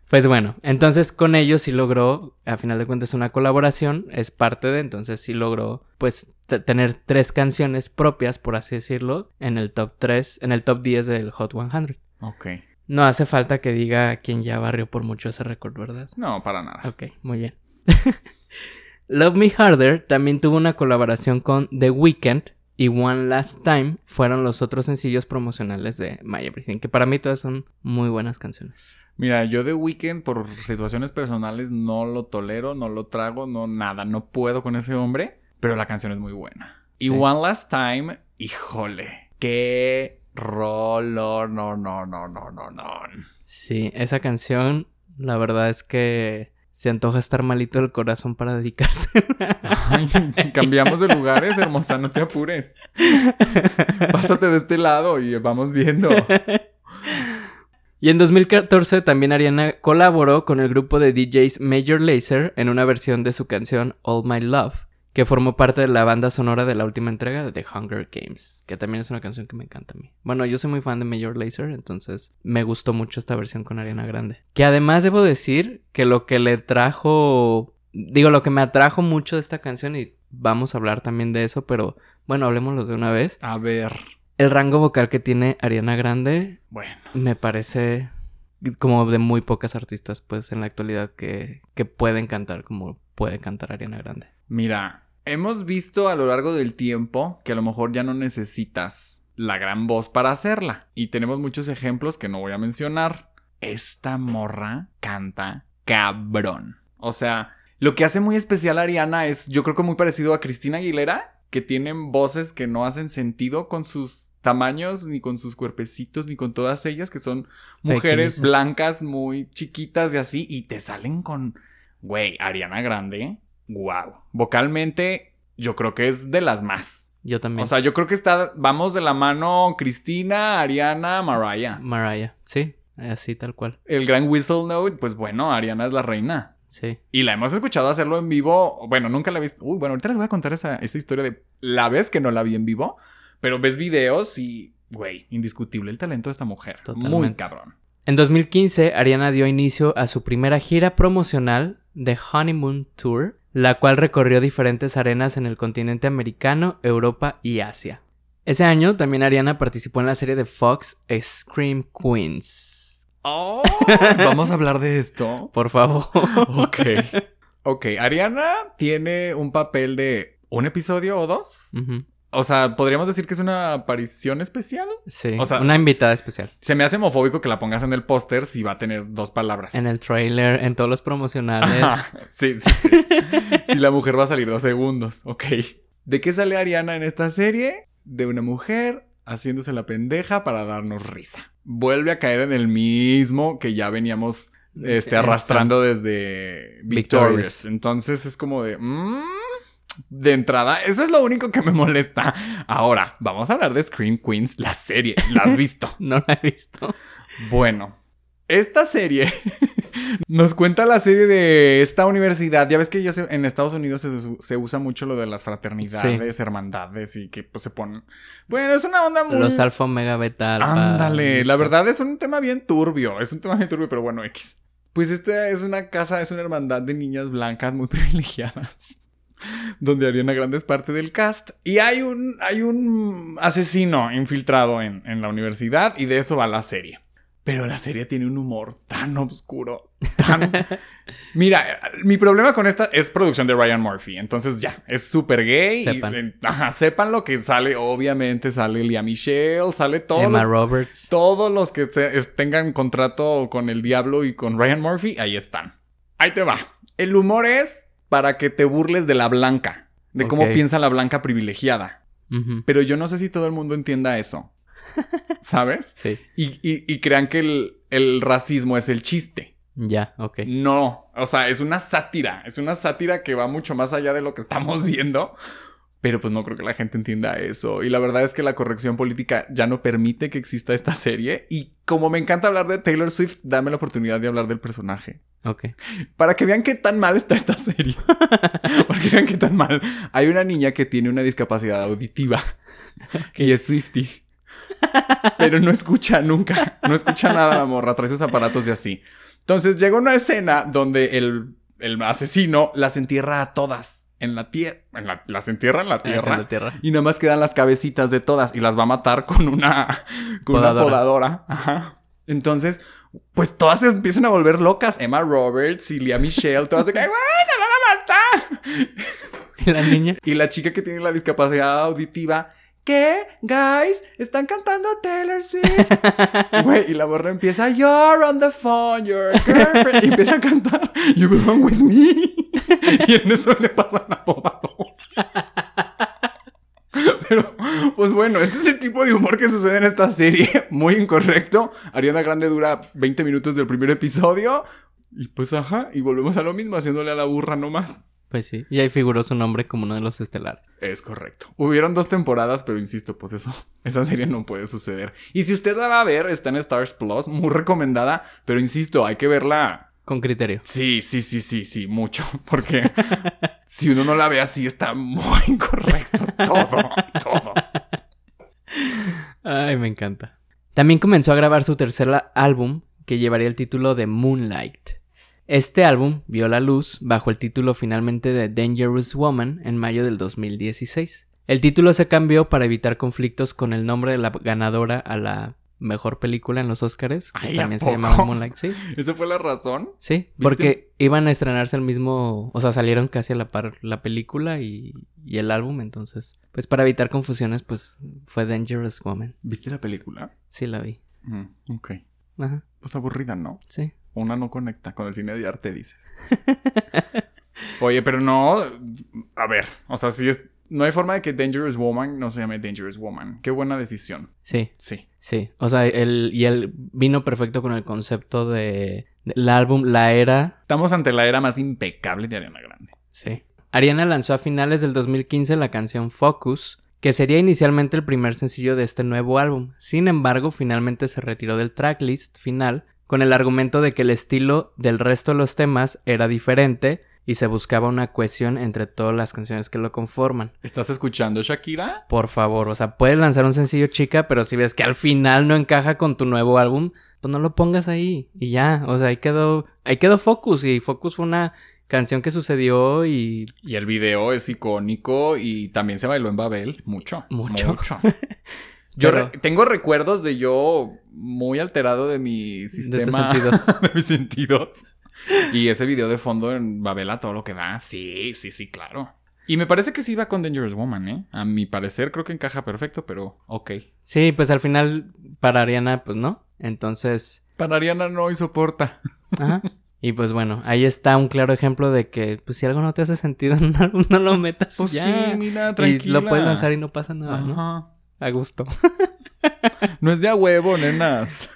pues bueno, entonces con ellos sí logró, a final de cuentas una colaboración, es parte de, entonces sí logró pues tener tres canciones propias, por así decirlo, en el top 3, en el top 10 del Hot 100. ok. No hace falta que diga quién ya barrió por mucho ese récord, ¿verdad? No, para nada. Ok, muy bien. Love Me Harder también tuvo una colaboración con The Weeknd y One Last Time fueron los otros sencillos promocionales de My Everything, que para mí todas son muy buenas canciones. Mira, yo de Weekend por situaciones personales no lo tolero, no lo trago, no nada, no puedo con ese hombre, pero la canción es muy buena. Y Sí. One Last Time, híjole, qué rollo, no, no, no, no, no, no. Sí, esa canción, la verdad es que se antoja estar malito el corazón para dedicarse. Ay, cambiamos de lugares, hermosa, no te apures. Pásate de este lado y vamos viendo. Y en 2014 también Ariana colaboró con el grupo de DJs Major Lazer en una versión de su canción All My Love, que formó parte de la banda sonora de la última entrega de The Hunger Games, que también es una canción que me encanta a mí. Bueno, yo soy muy fan de Major Lazer, entonces me gustó mucho esta versión con Ariana Grande. Que además debo decir que lo que le trajo, digo, lo que me atrajo mucho de esta canción, y vamos a hablar también de eso, pero bueno, hablemoslo de una vez. A ver, El rango vocal que tiene Ariana Grande bueno. me parece como de muy pocas artistas, pues, en la actualidad que, que pueden cantar como puede cantar Ariana Grande. Mira, hemos visto a lo largo del tiempo que a lo mejor ya no necesitas la gran voz para hacerla. Y tenemos muchos ejemplos que no voy a mencionar. Esta morra canta cabrón. O sea, lo que hace muy especial a Ariana es, yo creo que muy parecido a Cristina Aguilera, que tienen voces que no hacen sentido con sus tamaños, ni con sus cuerpecitos, ni con todas ellas, que son mujeres blancas muy chiquitas y así, y te salen con, güey, Ariana Grande, wow. Vocalmente, yo creo que es de las más. Yo también. O sea, yo creo que está, vamos de la mano Cristina, Ariana, Mariah. Mariah, sí, así tal cual. El gran whistle note, pues bueno, Ariana es la reina. Sí. Y la hemos escuchado hacerlo en vivo. Bueno, nunca la he visto. Uy, bueno, ahorita les voy a contar esa, esa historia de la vez que no la vi en vivo. Pero ves videos y, güey, indiscutible el talento de esta mujer. Muy Totalmente. cabrón. En 2015, Ariana dio inicio a su primera gira promocional de Honeymoon Tour, la cual recorrió diferentes arenas en el continente americano, Europa y Asia. Ese año también Ariana participó en la serie de Fox Scream Queens. Oh, Vamos a hablar de esto. Por favor. Ok. Ok, Ariana tiene un papel de un episodio o dos. O sea, podríamos decir que es una aparición especial. Sí, O sea, una invitada especial. Se me hace homofóbico que la pongas en el póster si va a tener dos palabras. En el trailer, en todos los promocionales. Ajá, sí, sí, sí. si la mujer va a salir dos segundos. Ok. ¿De qué sale Ariana en esta serie? De una mujer haciéndose la pendeja para darnos risa. Vuelve a caer en el mismo que ya veníamos este, Eso. arrastrando desde Victorious. Victorious. Entonces es como de... mm, de entrada, eso es lo único que me molesta. Ahora, vamos a hablar de Scream Queens, la serie. ¿La has visto? No la he visto. Bueno, esta serie nos cuenta la serie de esta universidad. Ya ves que ya se- en Estados Unidos se, se usa mucho lo de las fraternidades, hermandades y que pues se ponen. Bueno, es una onda muy. Los alfa, omega, beta, alfa. Ándale, la verdad es un tema bien turbio. Es un tema bien turbio, pero bueno, X. Pues esta es una casa, es una hermandad de niñas blancas muy privilegiadas. Donde Ariana Grande es parte del cast. Y hay un, hay un asesino infiltrado en, en la universidad y de eso va la serie. Pero la serie tiene un humor tan oscuro, tan... Mira, mi problema con esta es producción de Ryan Murphy. Entonces ya, es súper gay. Sepan. ajá, sepan lo que sale. Obviamente sale Lea Michelle, sale todos Emma los, Roberts. todos los que tengan contrato con el diablo y con Ryan Murphy. Ahí están. Ahí te va. El humor es para que te burles de la blanca. De cómo piensa la blanca privilegiada. Pero yo no sé si todo el mundo entienda eso. ¿Sabes? Sí. Y, y- y crean que el, el racismo es el chiste. Ya, ok. No, o sea, es una sátira. Es una sátira que va mucho más allá de lo que estamos viendo. Pero pues no creo que la gente entienda eso. Y la verdad es que la corrección política ya no permite que exista esta serie. Y como me encanta hablar de Taylor Swift, dame la oportunidad de hablar del personaje. Ok. Para que vean qué tan mal está esta serie. Para que vean qué tan mal. Hay una niña que tiene una discapacidad auditiva. Y es Swifty. Pero no escucha nunca. No escucha nada la morra. Trae sus aparatos y así. Entonces llega una escena donde el, el asesino las entierra a todas en la tierra. En la- las entierra en la Acá en tierra. la tierra. Y nada más quedan las cabecitas de todas y las va a matar con una, con una Podadora. Ajá. Entonces, pues todas se empiezan a volver locas. Emma Roberts y Lea Michelle, todas de que, ¡Bueno, la van a matar! ¿Y la niña? Y la chica que tiene la discapacidad auditiva, ¿qué? Guys, están cantando Taylor Swift. Güey, y la borra empieza, You're on the phone, your girlfriend. Y empieza a cantar, You belong with me. Y en eso le pasa la podadora. Pero, pues bueno, este es el tipo de humor que sucede en esta serie. Muy incorrecto. Ariana Grande dura 20 minutos del primer episodio. Y pues ajá, y volvemos a lo mismo, haciéndole a la burra nomás. Pues sí. Y ahí figuró su nombre como uno de los estelares. Es correcto. Hubieron dos temporadas, pero insisto, pues eso, esa serie no puede suceder. Y si usted la va a ver, está en Stars Plus, muy recomendada, pero insisto, hay que verla. Con criterio. Sí, sí, sí, sí, sí, mucho, porque si uno no la ve así, está muy incorrecto todo, todo. Ay, me encanta. También comenzó a grabar su tercer álbum, que llevaría el título de Moonlight. Este álbum vio la luz bajo el título finalmente de Dangerous Woman en mayo del 2016. El título se cambió para evitar conflictos con el nombre de la ganadora a la mejor película en los Oscars, que Ay, ¿a también se llamaba Moonlight, sí. ¿Esa fue la razón? Sí, porque iban a estrenarse el mismo, o sea, salieron casi a la par la película y, y el álbum, entonces, pues para evitar confusiones, pues fue Dangerous Woman. ¿Viste la película? Sí la vi. Mm, ok. Ajá, Pues aburrida, ¿no? sí. Una no conecta con el cine de arte, dices. Oye, pero no. A ver, o sea, si es. No hay forma de que Dangerous Woman no se llame Dangerous Woman. Qué buena decisión. Sí, Sí. sí. O sea, el, y él vino perfecto con el concepto de, del álbum La Era. Estamos ante la era más impecable de Ariana Grande. Sí. Ariana lanzó a finales del 2015 la canción Focus, que sería inicialmente el primer sencillo de este nuevo álbum. Sin embargo, finalmente se retiró del tracklist final con el argumento de que el estilo del resto de los temas era diferente y se buscaba una cohesión entre todas las canciones que lo conforman. ¿Estás escuchando, Shakira? Por favor, o sea, puedes lanzar un sencillo chica, pero si ves que al final no encaja con tu nuevo álbum, pues no lo pongas ahí y ya, o sea, ahí quedó, ahí quedó Focus y Focus fue una canción que sucedió y Y el video es icónico y también se bailó en Babel. Mucho. Mucho. Mucho. Yo Pero- re- tengo recuerdos de yo muy alterado de mi sistema. tus sentidos. de mis sentidos. Y ese video de fondo en Babel a todo lo que da. Sí, sí, sí, claro. Y me parece que sí va con Dangerous Woman, ¿eh? A mi parecer creo que encaja perfecto, pero ok. Sí, pues al final para Ariana, pues no. Entonces, Para Ariana no y soporta. ajá. Y pues bueno, ahí está un claro ejemplo de que, pues si algo no te hace sentido álbum, no lo metas Pues ya. sí, mira, y tranquila. lo puedes lanzar y no pasa nada, ¿no? A gusto. No es de a huevo, nenas.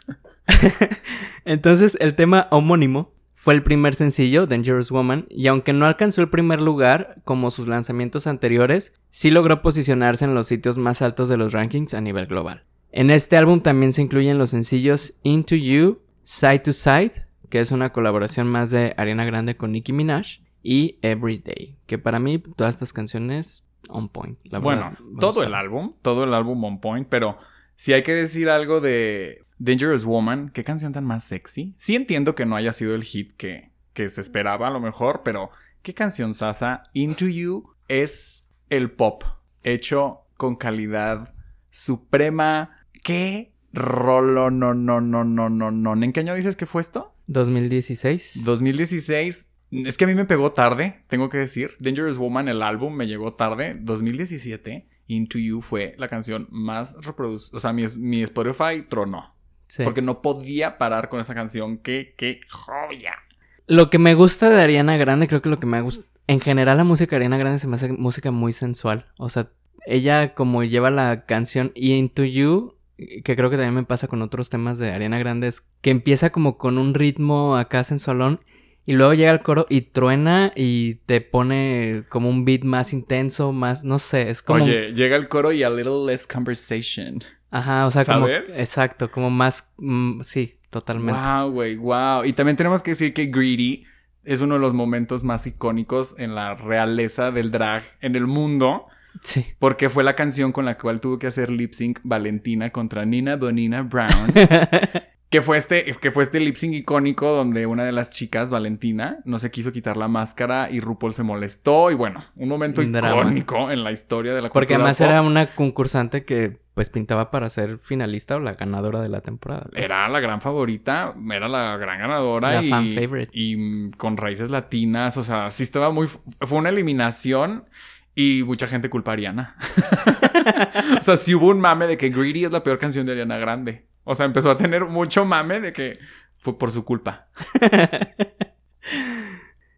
Entonces, el tema homónimo fue el primer sencillo, Dangerous Woman, y aunque no alcanzó el primer lugar como sus lanzamientos anteriores, sí logró posicionarse en los sitios más altos de los rankings a nivel global. En este álbum también se incluyen los sencillos Into You, Side to Side, que es una colaboración más de Ariana Grande con Nicki Minaj, y Everyday, que para mí todas estas canciones on point. La Bueno, verdad, todo el álbum, todo el álbum on point, pero Si hay que decir algo de Dangerous Woman, qué canción tan más sexy. Sí entiendo que no haya sido el hit que, que se esperaba a lo mejor, pero qué canción sasa. Into You es el pop hecho con calidad suprema. ¿Qué rolo no no no no no no? ¿En qué año dices que fue esto? 2016. 2016. Es que a mí me pegó tarde, tengo que decir. Dangerous Woman, el álbum, me llegó tarde. 2017. Into You fue la canción más reproducida. O sea, mi, mi Spotify tronó. Sí. Porque no podía parar con esa canción. ¡Qué, qué joya! Lo que me gusta de Ariana Grande, creo que lo que me gusta. En general, la música de Ariana Grande se me hace música muy sensual. O sea, ella, como lleva la canción Into You, que creo que también me pasa con otros temas de Ariana Grande, es que empieza como con un ritmo acá sensualón. Y luego llega el coro y truena y te pone como un beat más intenso, más, no sé, es como... Oye, llega el coro y a little less conversation. Ajá, o sea, como... ¿Sabes? Exacto, como más... mm, sí, totalmente. Wow, güey, wow. Y también tenemos que decir que Greedy es uno de los momentos más icónicos en la realeza del drag en el mundo. Sí. Porque fue la canción con la cual tuvo que hacer lip sync Valentina contra Nina Bonina Brown. que fue este, que fue este lip sync icónico donde una de las chicas, Valentina, no se quiso quitar la máscara y RuPaul se molestó. Y bueno, un momento Un drama. icónico en la historia de la Porque además pop. era una concursante que pues pintaba para ser finalista o la ganadora de la temporada. pues. Era la gran favorita, era la gran ganadora La y, fan favorite. y con raíces latinas, o sea, sí estaba muy... Fue una eliminación y mucha gente culpa a Ariana. o sea, sí hubo un mame de que Greedy es la peor canción de Ariana Grande. O sea, empezó a tener mucho mame de que fue por su culpa.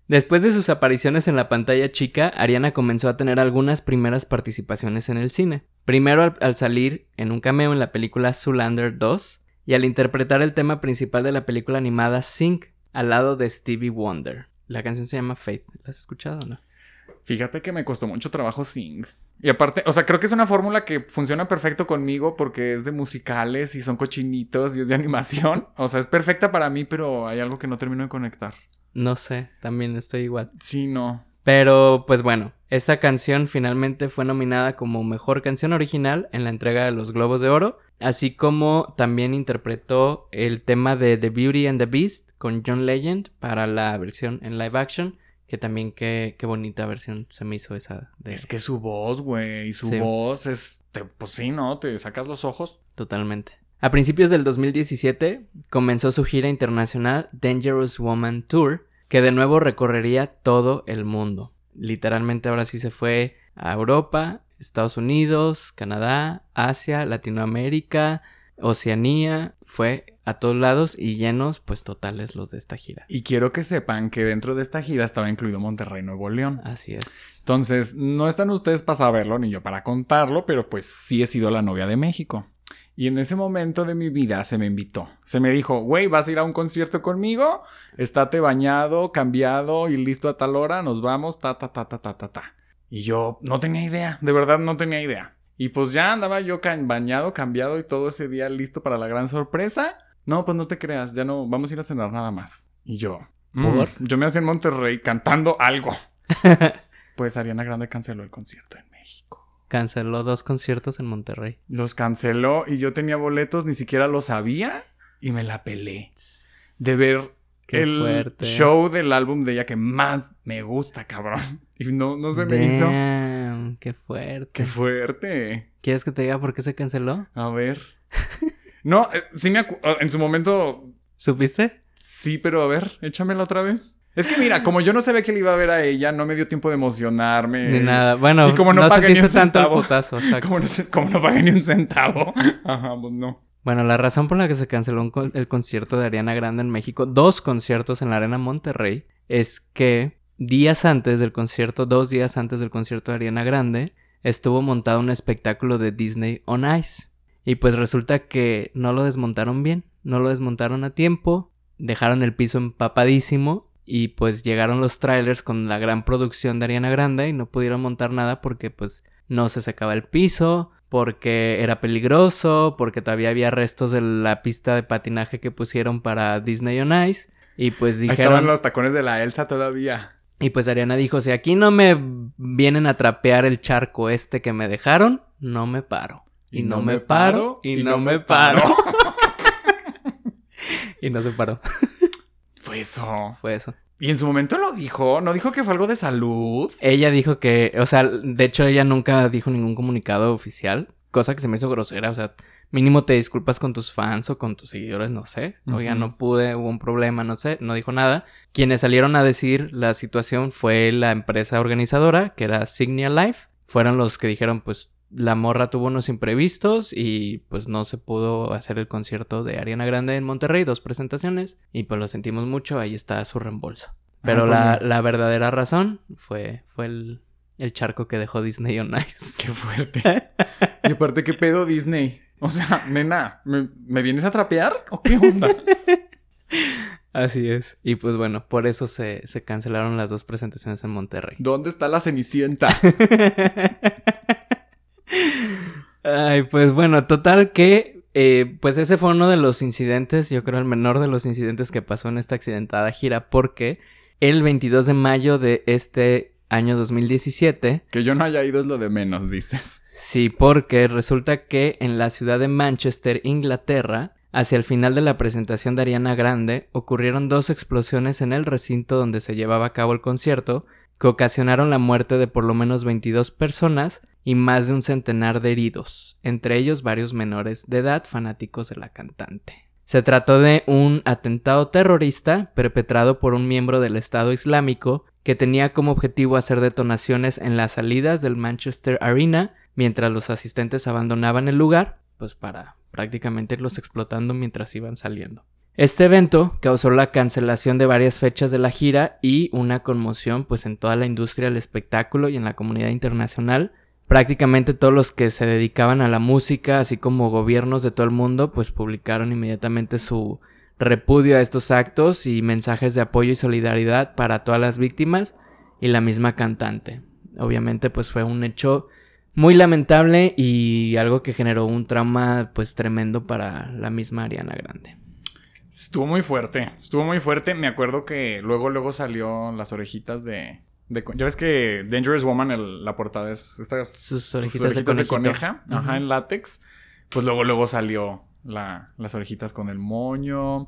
Después de sus apariciones en la pantalla chica, Ariana comenzó a tener algunas primeras participaciones en el cine. Primero al, al salir en un cameo en la película Zoolander 2 y al interpretar el tema principal de la película animada Sync al lado de Stevie Wonder. La canción se llama Faith. ¿La has escuchado o no? Fíjate que me costó mucho trabajo Sing. Y aparte, o sea, creo que es una fórmula que funciona perfecto conmigo porque es de musicales y son cochinitos y es de animación. O sea, es perfecta para mí, pero hay algo que no termino de conectar. No sé, también estoy igual. Sí, no. Pero, pues bueno, esta canción finalmente fue nominada como Mejor Canción Original en la entrega de los Globos de Oro, así como también interpretó el tema de The Beauty and the Beast con John Legend para la versión en live action, que también qué, qué bonita versión se me hizo esa de... Es que su voz, güey, su Sí. voz es, te- pues sí, ¿no? Te sacas los ojos. Totalmente. A principios del 2017 comenzó su gira internacional Dangerous Woman Tour, que de nuevo recorrería todo el mundo. Literalmente ahora sí se fue a Europa, Estados Unidos, Canadá, Asia, Latinoamérica, Oceanía, fue a todos lados y llenos pues totales los de esta gira. Y quiero que sepan que dentro de esta gira estaba incluido Monterrey, Nuevo León. Así es. Entonces, no están ustedes para saberlo ni yo para contarlo, pero pues sí he sido la novia de México. Y en ese momento de mi vida se me invitó. Se me dijo, güey, ¿vas a ir a un concierto conmigo? Estate bañado, cambiado y listo a tal hora, nos vamos, ta, ta, ta, ta, ta, ta, ta. Y yo no tenía idea, de verdad no tenía idea. Y pues ya andaba yo bañado, cambiado y todo ese día listo para la gran sorpresa. No, pues no te creas, ya no, vamos a ir a cenar nada más. Y yo, mm, yo me hacía en Monterrey cantando algo. Pues Ariana Grande canceló el concierto en México. Canceló dos conciertos en Monterrey. Los canceló y yo tenía boletos, ni siquiera lo sabía y me la pelé. De ver Qué el fuerte. show del álbum de ella que más me gusta, cabrón. Y no, no se me hizo. Qué fuerte. Qué fuerte. ¿Quieres que te diga por qué se canceló? A ver. No, eh, sí me acu- en su momento ¿Supiste? sí, pero a ver, échamela otra vez. Es que mira, como yo no sabía que le iba a ver a ella, no me dio tiempo de emocionarme. Ni nada. Bueno, y como no no, pagué ni un tanto centavo. putazo. Como no, sé- como no pagué ni un centavo. Ajá, pues no. Bueno, la razón por la que se canceló con- el concierto de Ariana Grande en México, dos conciertos en la Arena Monterrey, es que días antes del concierto, dos días antes del concierto de Ariana Grande, estuvo montado un espectáculo de Disney on Ice. Y pues resulta que no lo desmontaron bien, no lo desmontaron a tiempo, dejaron el piso empapadísimo y pues llegaron los trailers con la gran producción de Ariana Grande y no pudieron montar nada porque pues no se secaba el piso, porque era peligroso, porque todavía había restos de la pista de patinaje que pusieron para Disney on Ice. Y pues Ahí estaban dijeron... los tacones de la Elsa todavía. Y pues Ariana dijo, si aquí no me vienen a trapear el charco este que me dejaron, no me paro. y, no, me paro, y, no, me paro. y no se paró. Fue eso. Fue eso. Y en su momento lo dijo, no dijo que fue algo de salud. Ella dijo que, o sea, de hecho ella nunca dijo ningún comunicado oficial, cosa que se me hizo grosera, o sea, mínimo te disculpas con tus fans o con tus seguidores, no sé. Oiga, Ujú. no pude, hubo un problema, no sé, no dijo nada. Quienes salieron a decir la situación fue la empresa organizadora, que era Signia Life. Fueron los que dijeron, pues, la morra tuvo unos imprevistos y pues no se pudo hacer el concierto de Ariana Grande en Monterrey, dos presentaciones, y pues lo sentimos mucho, ahí está su reembolso. Pero Ah, la, pues, la verdadera razón fue, fue el, el charco que dejó Disney on Ice. Qué fuerte. y aparte, ¿qué pedo Disney? O sea, nena, ¿me, me vienes a trapear o qué onda? Así es. Y pues bueno, por eso se, se cancelaron las dos presentaciones en Monterrey. ¿Dónde está la Cenicienta? Ay, pues bueno, total que, eh, pues ese fue uno de los incidentes, yo creo el menor de los incidentes que pasó en esta accidentada gira, porque el 22 de mayo de este año 2017, que yo no haya ido es lo de menos, dices. Sí, porque resulta que en la ciudad de Manchester, Inglaterra, hacia el final de la presentación de Ariana Grande, ocurrieron dos explosiones en el recinto donde se llevaba a cabo el concierto, que ocasionaron la muerte de por lo menos 22 personas y más de un centenar de heridos, entre ellos varios menores de edad fanáticos de la cantante. Se trató de un atentado terrorista perpetrado por un miembro del Estado Islámico que tenía como objetivo hacer detonaciones en las salidas del Manchester Arena mientras los asistentes abandonaban el lugar, pues para prácticamente irlos explotando mientras iban saliendo. Este evento causó la cancelación de varias fechas de la gira y una conmoción pues en toda la industria del espectáculo y en la comunidad internacional. Prácticamente todos los que se dedicaban a la música, así como gobiernos de todo el mundo, pues publicaron inmediatamente su repudio a estos actos y mensajes de apoyo y solidaridad para todas las víctimas y la misma cantante. Obviamente pues fue un hecho muy lamentable y algo que generó un trauma pues tremendo para la misma Ariana Grande. Estuvo muy fuerte, estuvo muy fuerte. Me acuerdo que luego, luego salió las orejitas de... de ya ves que Dangerous Woman, el- la portada es estas... Sus orejitas de conejito. coneja, ajá, en látex. Pues luego, luego salió la- las orejitas con el moño.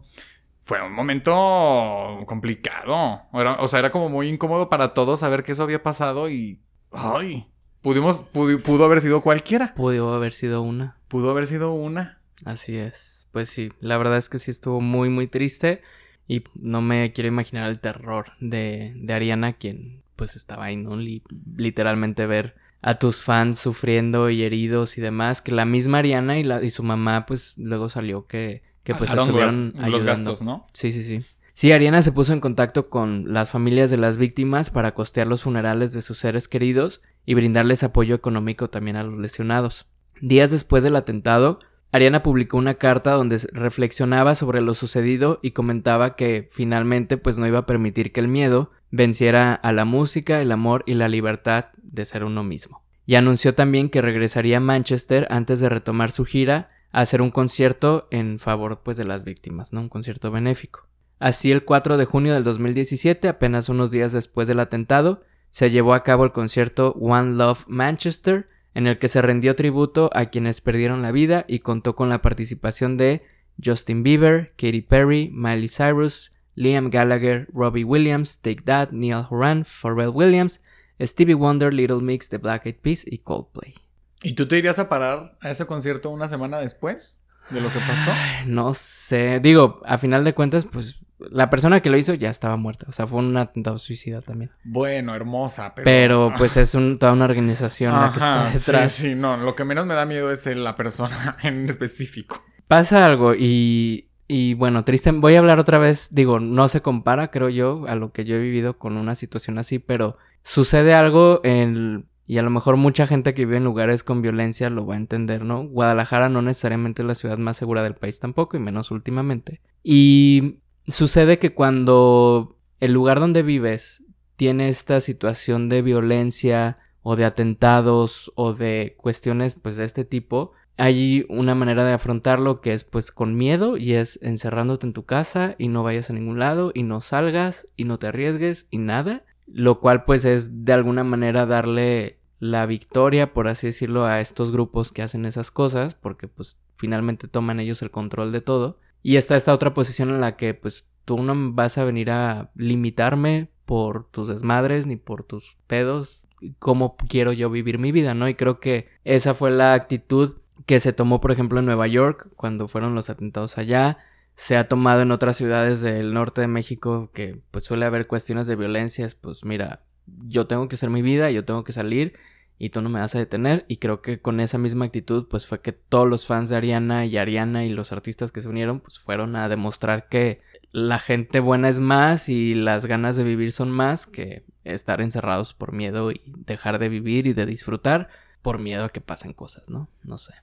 Fue un momento complicado. Era- o sea, era como muy incómodo para todos saber que eso había pasado y... ¡Ay! Pudimos, pudo, pudo haber sido cualquiera. Pudo haber sido una. Pudo haber sido una. Así es. Pues sí, la verdad es que sí estuvo muy muy triste y no me quiero imaginar el terror de, de Ariana quien pues estaba ahí, ¿no? Li- literalmente ver a tus fans sufriendo y heridos y demás, que la misma Ariana y, la, y su mamá pues luego salió que, que pues estuvieron gas- los ayudando. gastos, ¿no? Sí, sí, sí. Sí, Ariana se puso en contacto con las familias de las víctimas para costear los funerales de sus seres queridos y brindarles apoyo económico también a los lesionados. Días después del atentado, Ariana publicó una carta donde reflexionaba sobre lo sucedido y comentaba que finalmente pues no iba a permitir que el miedo venciera a la música, el amor y la libertad de ser uno mismo. Y anunció también que regresaría a Manchester antes de retomar su gira a hacer un concierto en favor pues de las víctimas, ¿no? Un concierto benéfico. Así el 4 de junio del 2017, apenas unos días después del atentado, se llevó a cabo el concierto One Love Manchester, en el que se rindió tributo a quienes perdieron la vida y contó con la participación de Justin Bieber, Katy Perry, Miley Cyrus, Liam Gallagher, Robbie Williams, Take That, Neil Horan, Pharrell Williams, Stevie Wonder, Little Mix, The Black Eyed Peas y Coldplay. ¿Y tú te irías a parar a ese concierto una semana después de lo que pasó? Ay, No sé, digo, a final de cuentas, pues la persona que lo hizo ya estaba muerta, o sea, fue un atentado suicida también. Bueno, hermosa, pero... Pero pues es un- toda una organización la que está detrás. Sí, sí, no, lo que menos me da miedo es la persona en específico. Pasa algo y, y bueno, triste, voy a hablar otra vez, digo, no se compara, creo yo, a lo que yo he vivido con una situación así, pero sucede algo en... Y a lo mejor mucha gente que vive en lugares con violencia lo va a entender, ¿no? Guadalajara no necesariamente es la ciudad más segura del país tampoco, y menos últimamente. Y sucede que cuando el lugar donde vives tiene esta situación de violencia o de atentados o de cuestiones pues de este tipo, hay una manera de afrontarlo que es pues con miedo y es encerrándote en tu casa y no vayas a ningún lado y no salgas y no te arriesgues y nada, lo cual pues es de alguna manera darle la victoria, por así decirlo, a estos grupos que hacen esas cosas, porque pues finalmente toman ellos el control de todo. Y está esta otra posición en la que pues tú no vas a venir a limitarme por tus desmadres ni por tus pedos, cómo quiero yo vivir mi vida, ¿no? Y creo que esa fue la actitud que se tomó, por ejemplo, en Nueva York, cuando fueron los atentados allá. Se ha tomado en otras ciudades del norte de México que pues suele haber cuestiones de violencias, pues mira, yo tengo que hacer mi vida, yo tengo que salir y tú no me vas a detener. Y creo que con esa misma actitud, pues fue que todos los fans de Ariana y Ariana y los artistas que se unieron, pues fueron a demostrar que la gente buena es más y las ganas de vivir son más que estar encerrados por miedo y dejar de vivir y de disfrutar por miedo a que pasen cosas, ¿no? No sé.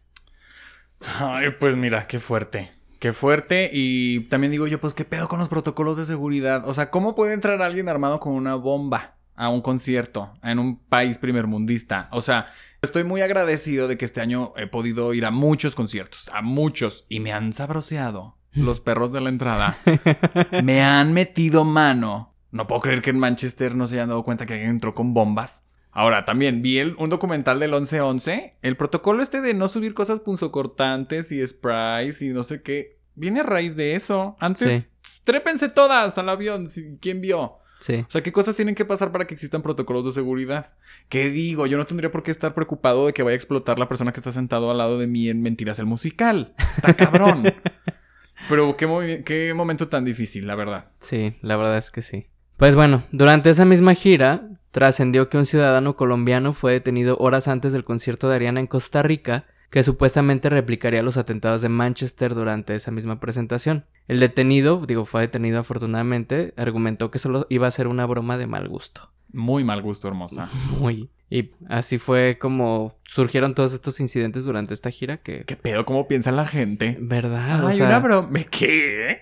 Ay, pues mira, qué fuerte. Qué fuerte. Y también digo yo, pues qué pedo con los protocolos de seguridad. O sea, ¿cómo puede entrar alguien armado con una bomba a un concierto en un país primermundista? O sea, estoy muy agradecido de que este año he podido ir a muchos conciertos, a muchos, y me han sabroseado los perros de la entrada. me han metido mano. No puedo creer que en Manchester no se hayan dado cuenta que alguien entró con bombas. Ahora, también vi el- un documental del 1111. El protocolo este de no subir cosas punzocortantes y sprays y no sé qué. Viene a raíz de eso. Antes, trépense todas al avión. si- ¿Quién vio? Sí. O sea, ¿qué cosas tienen que pasar para que existan protocolos de seguridad? ¿Qué digo? Yo no tendría por qué estar preocupado de que vaya a explotar la persona que está sentado al lado de mí en Mentiras el musical. Está cabrón. Pero qué, qué momento tan difícil, la verdad. Sí, la verdad es que sí. Pues bueno, durante esa misma gira trascendió que un ciudadano colombiano fue detenido horas antes del concierto de Ariana en Costa Rica, que supuestamente replicaría los atentados de Manchester durante esa misma presentación. El detenido, digo, fue detenido afortunadamente, argumentó que solo iba a ser una broma de mal gusto. Muy mal gusto, hermosa. Muy. Y así fue como surgieron todos estos incidentes durante esta gira que... ¿Qué pedo? ¿Cómo piensa la gente? ¿Verdad? o Ay, sea- una broma. ¿Qué?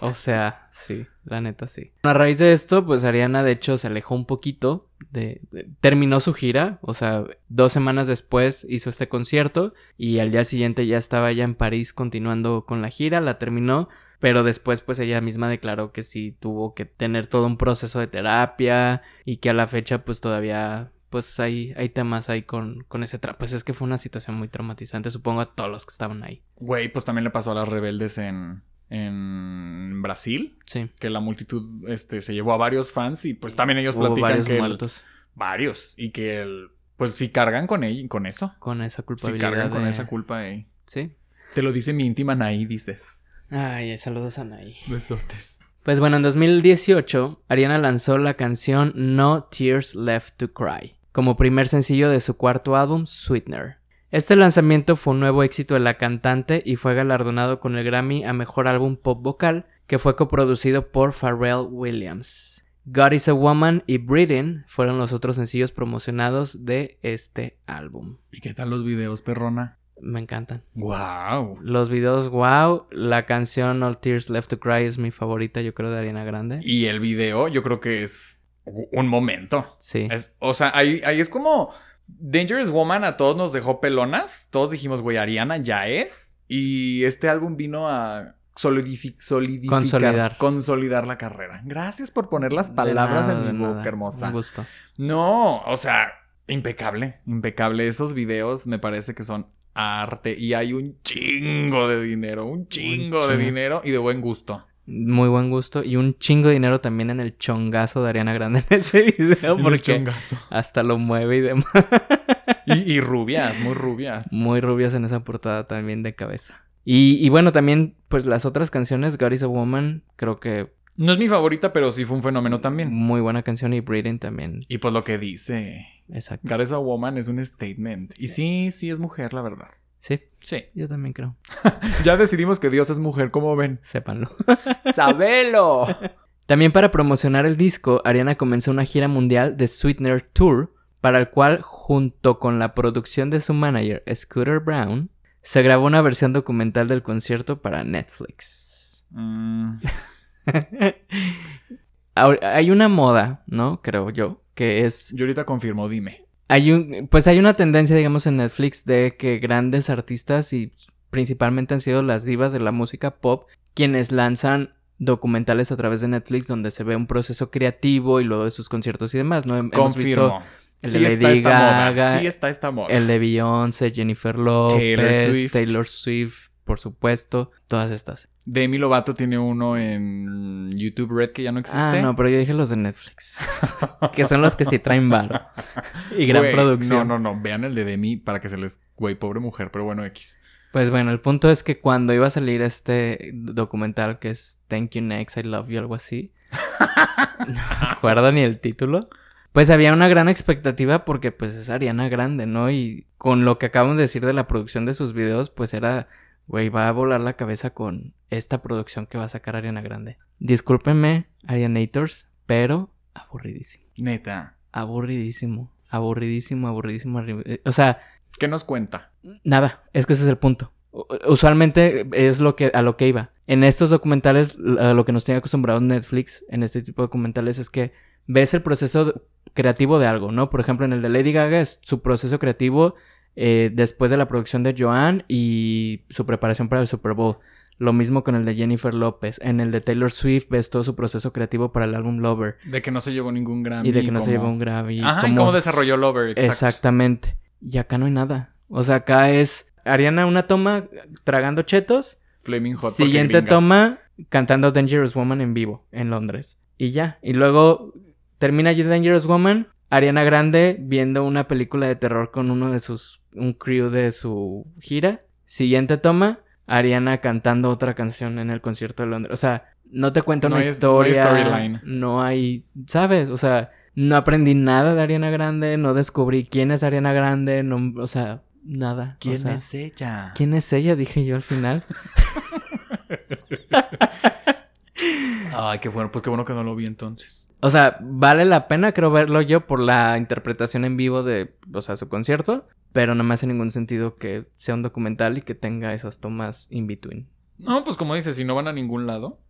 O sea, sí, la neta sí. A raíz de esto, pues Ariana de hecho se alejó un poquito de, terminó su gira, o sea, dos semanas después hizo este concierto y al día siguiente ya estaba ya en París continuando con la gira, la terminó, pero después pues ella misma declaró que sí tuvo que tener todo un proceso de terapia y que a la fecha pues todavía pues hay, hay temas ahí con, con ese tra pues es que fue una situación muy traumatizante, supongo a todos los que estaban ahí. Güey, pues también le pasó a las rebeldes en, en Brasil, Sí. que la multitud este, se llevó a varios fans y pues también ellos Hubo platican varios que el- varios y que el, pues sí cargan con ella, con eso. con esa culpabilidad. cargan con esa culpa. Sí. Te lo dice mi íntima Naí, dices. Ay, saludos a Nay. Besotes. Pues bueno, en 2018, Ariana lanzó la canción No Tears Left to Cry, como primer sencillo de su cuarto álbum, Sweetener. Este lanzamiento fue un nuevo éxito de la cantante y fue galardonado con el Grammy a Mejor Álbum Pop Vocal, que fue coproducido por Pharrell Williams. God is a Woman y Breathing fueron los otros sencillos promocionados de este álbum. ¿Y qué tal los videos, perrona? Me encantan. Wow. Los videos, wow. La canción All Tears Left to Cry es mi favorita, yo creo, de Ariana Grande. Y el video, yo creo que es un momento. Sí. Es- o sea, ahí, ahí es como Dangerous Woman a todos nos dejó pelonas. Todos dijimos, güey, Ariana ya es. Y este álbum vino a solidifi- solidificar, Consolidar. consolidar la carrera. Gracias por poner las palabras nada, en mi boca, hermosa. Un gusto. No, o sea, impecable, impecable. Esos videos me parece que son arte y hay un chingo de dinero, un chingo de chingo. dinero y de buen gusto. Muy buen gusto. Y un chingo de dinero también en el chongazo de Ariana Grande en ese video. Porque chongazo. hasta lo mueve y demás. Y, y rubias, muy rubias. Muy rubias en esa portada también de cabeza. Y, y bueno, también, pues las otras canciones, God is a Woman, creo que No es mi favorita, pero sí fue un fenómeno también. muy buena canción. Y Breathing también. Y pues lo que dice. Exacto. God is a woman es un statement. Y sí, sí es mujer, la verdad. Sí, Sí. yo también creo. Ya decidimos que Dios es mujer, como ven? Sépanlo. ¡Sabelo! También para promocionar el disco, Ariana comenzó una gira mundial de Sweetener Tour, para el cual, junto con la producción de su manager, Scooter Brown, se grabó una versión documental del concierto para Netflix. Mm, hay una moda, ¿no? Creo yo, que es... yo ahorita confirmo, dime. Hay un, pues hay una tendencia, digamos, en Netflix de que grandes artistas y principalmente han sido las divas de la música pop quienes lanzan documentales a través de Netflix donde se ve un proceso creativo y luego de sus conciertos y demás, ¿no? Hem- Hemos visto. El sí de está Lady esta Gaga, moda. Sí está esta moda. el de Beyoncé, Jennifer Lopez, Taylor Swift. Taylor Swift, por supuesto, todas estas. Demi Lovato tiene uno en YouTube Red que ya no existe. Ah, no, pero yo dije los de Netflix. que son los que sí traen bar. y gran producción. No, no, no. Vean el de Demi para que se les. Güey, pobre mujer, pero bueno, X. Pues bueno, el punto es que cuando iba a salir este documental que es Thank You Next, I Love You, algo así. no me acuerdo ni el título. Pues había una gran expectativa porque pues es Ariana Grande, ¿no? Y con lo que acabamos de decir de la producción de sus videos, pues era, güey, va a volar la cabeza con esta producción que va a sacar Ariana Grande. Discúlpenme, Arianators, pero aburridísimo. Neta. Aburridísimo. Aburridísimo, aburridísimo. eh, O sea, ¿Qué nos cuenta? Nada, es que ese es el punto. Usualmente es lo que a lo que iba. En estos documentales, a lo que nos tiene acostumbrados Netflix en este tipo de documentales es que ves el proceso creativo de algo, ¿no? Por ejemplo, en el de Lady Gaga es su proceso creativo eh, después de la producción de Joanne y su preparación para el Super Bowl. Lo mismo con el de Jennifer López. En el de Taylor Swift ves todo su proceso creativo para el álbum Lover. De que no se llevó ningún Grammy. Y de que no se cómo- llevó un Grammy. Ajá, y cómo- cómo desarrolló Lover. Exacto. Exactamente. Y acá no hay nada. O sea, acá es Ariana una toma tragando chetos. Flaming Hot. Siguiente toma cantando Dangerous Woman en vivo en Londres. Y ya. Y luego termina allí Dangerous Woman. Ariana Grande viendo una película de terror con uno de sus. un crew de su gira. Siguiente toma. Ariana cantando otra canción en el concierto de Londres. O sea, no te cuenta No una hay- no hay historia. storyline. No hay. ¿Sabes? O sea, no aprendí nada de Ariana Grande. No descubrí quién es Ariana Grande. No, o sea, nada. O sea, ella? ¿Quién es ella? Dije yo al final. Ay, qué bueno. Pues qué bueno que no lo vi entonces. O sea, vale la pena, creo, verlo yo por la interpretación en vivo de, o sea, su concierto. Pero no me hace ningún sentido que sea un documental y que tenga esas tomas in between. No, pues como dices, si no van a ningún lado.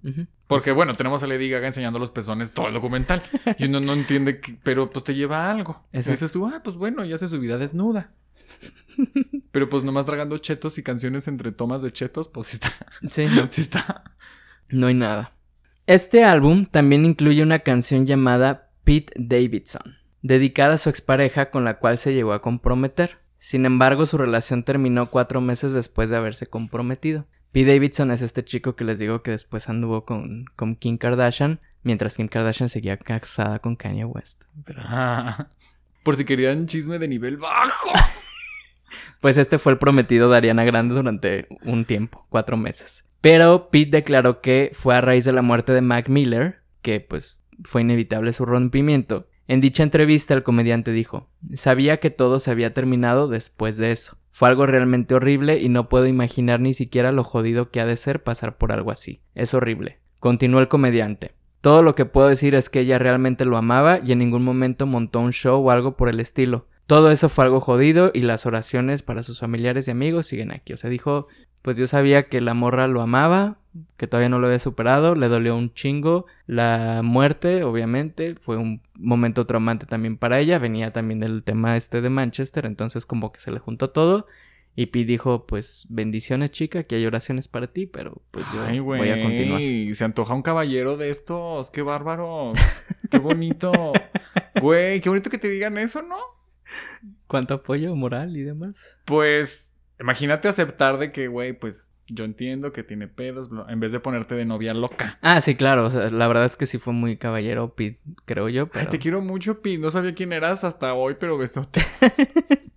Porque bueno, tenemos a Lady Gaga enseñando los pezones todo el documental. Y uno no entiende, que- pero pues te lleva a algo. Y dices tú, ah, pues bueno, y hace su vida desnuda. pero pues nomás tragando chetos y canciones entre tomas de chetos, pues sí está. Sí, Sí está. no hay nada. Este álbum también incluye una canción llamada Pete Davidson, dedicada a su expareja con la cual se llegó a comprometer. Sin embargo, su relación terminó cuatro meses después de haberse comprometido. Pete Davidson es este chico que les digo que después anduvo con, con Kim Kardashian, mientras Kim Kardashian seguía casada con Kanye West. Ah, por si querían chisme de nivel bajo. Pues este fue el prometido de Ariana Grande durante un tiempo, cuatro meses. Pero Pete declaró que fue a raíz de la muerte de Mac Miller, que pues fue inevitable su rompimiento. En dicha entrevista el comediante dijo, sabía que todo se había terminado después de eso. Fue algo realmente horrible y no puedo imaginar ni siquiera lo jodido que ha de ser pasar por algo así. Es horrible. Continuó el comediante. Todo lo que puedo decir es que ella realmente lo amaba y en ningún momento montó un show o algo por el estilo. Todo eso fue algo jodido y las oraciones para sus familiares y amigos siguen aquí. O sea, dijo, pues yo sabía que la morra lo amaba, que todavía no lo había superado, le dolió un chingo. La muerte, obviamente, fue un momento traumante también para ella. Venía también del tema este de Manchester, entonces como que se le juntó todo. Y Pi dijo, pues bendiciones chica, que hay oraciones para ti, pero pues yo Ay, voy a continuar. Se antoja un caballero de estos. Qué bárbaro. Qué bonito. Güey, qué bonito que te digan eso, ¿no? ¿Cuánto apoyo moral y demás? Pues, imagínate aceptar de que, güey, pues yo entiendo que tiene pedos, en vez de ponerte de novia loca. Ah, sí, claro. O sea, la verdad es que sí fue muy caballero Pete, creo yo, pero... Ay, te quiero mucho, Pi. No sabía quién eras hasta hoy, pero besote.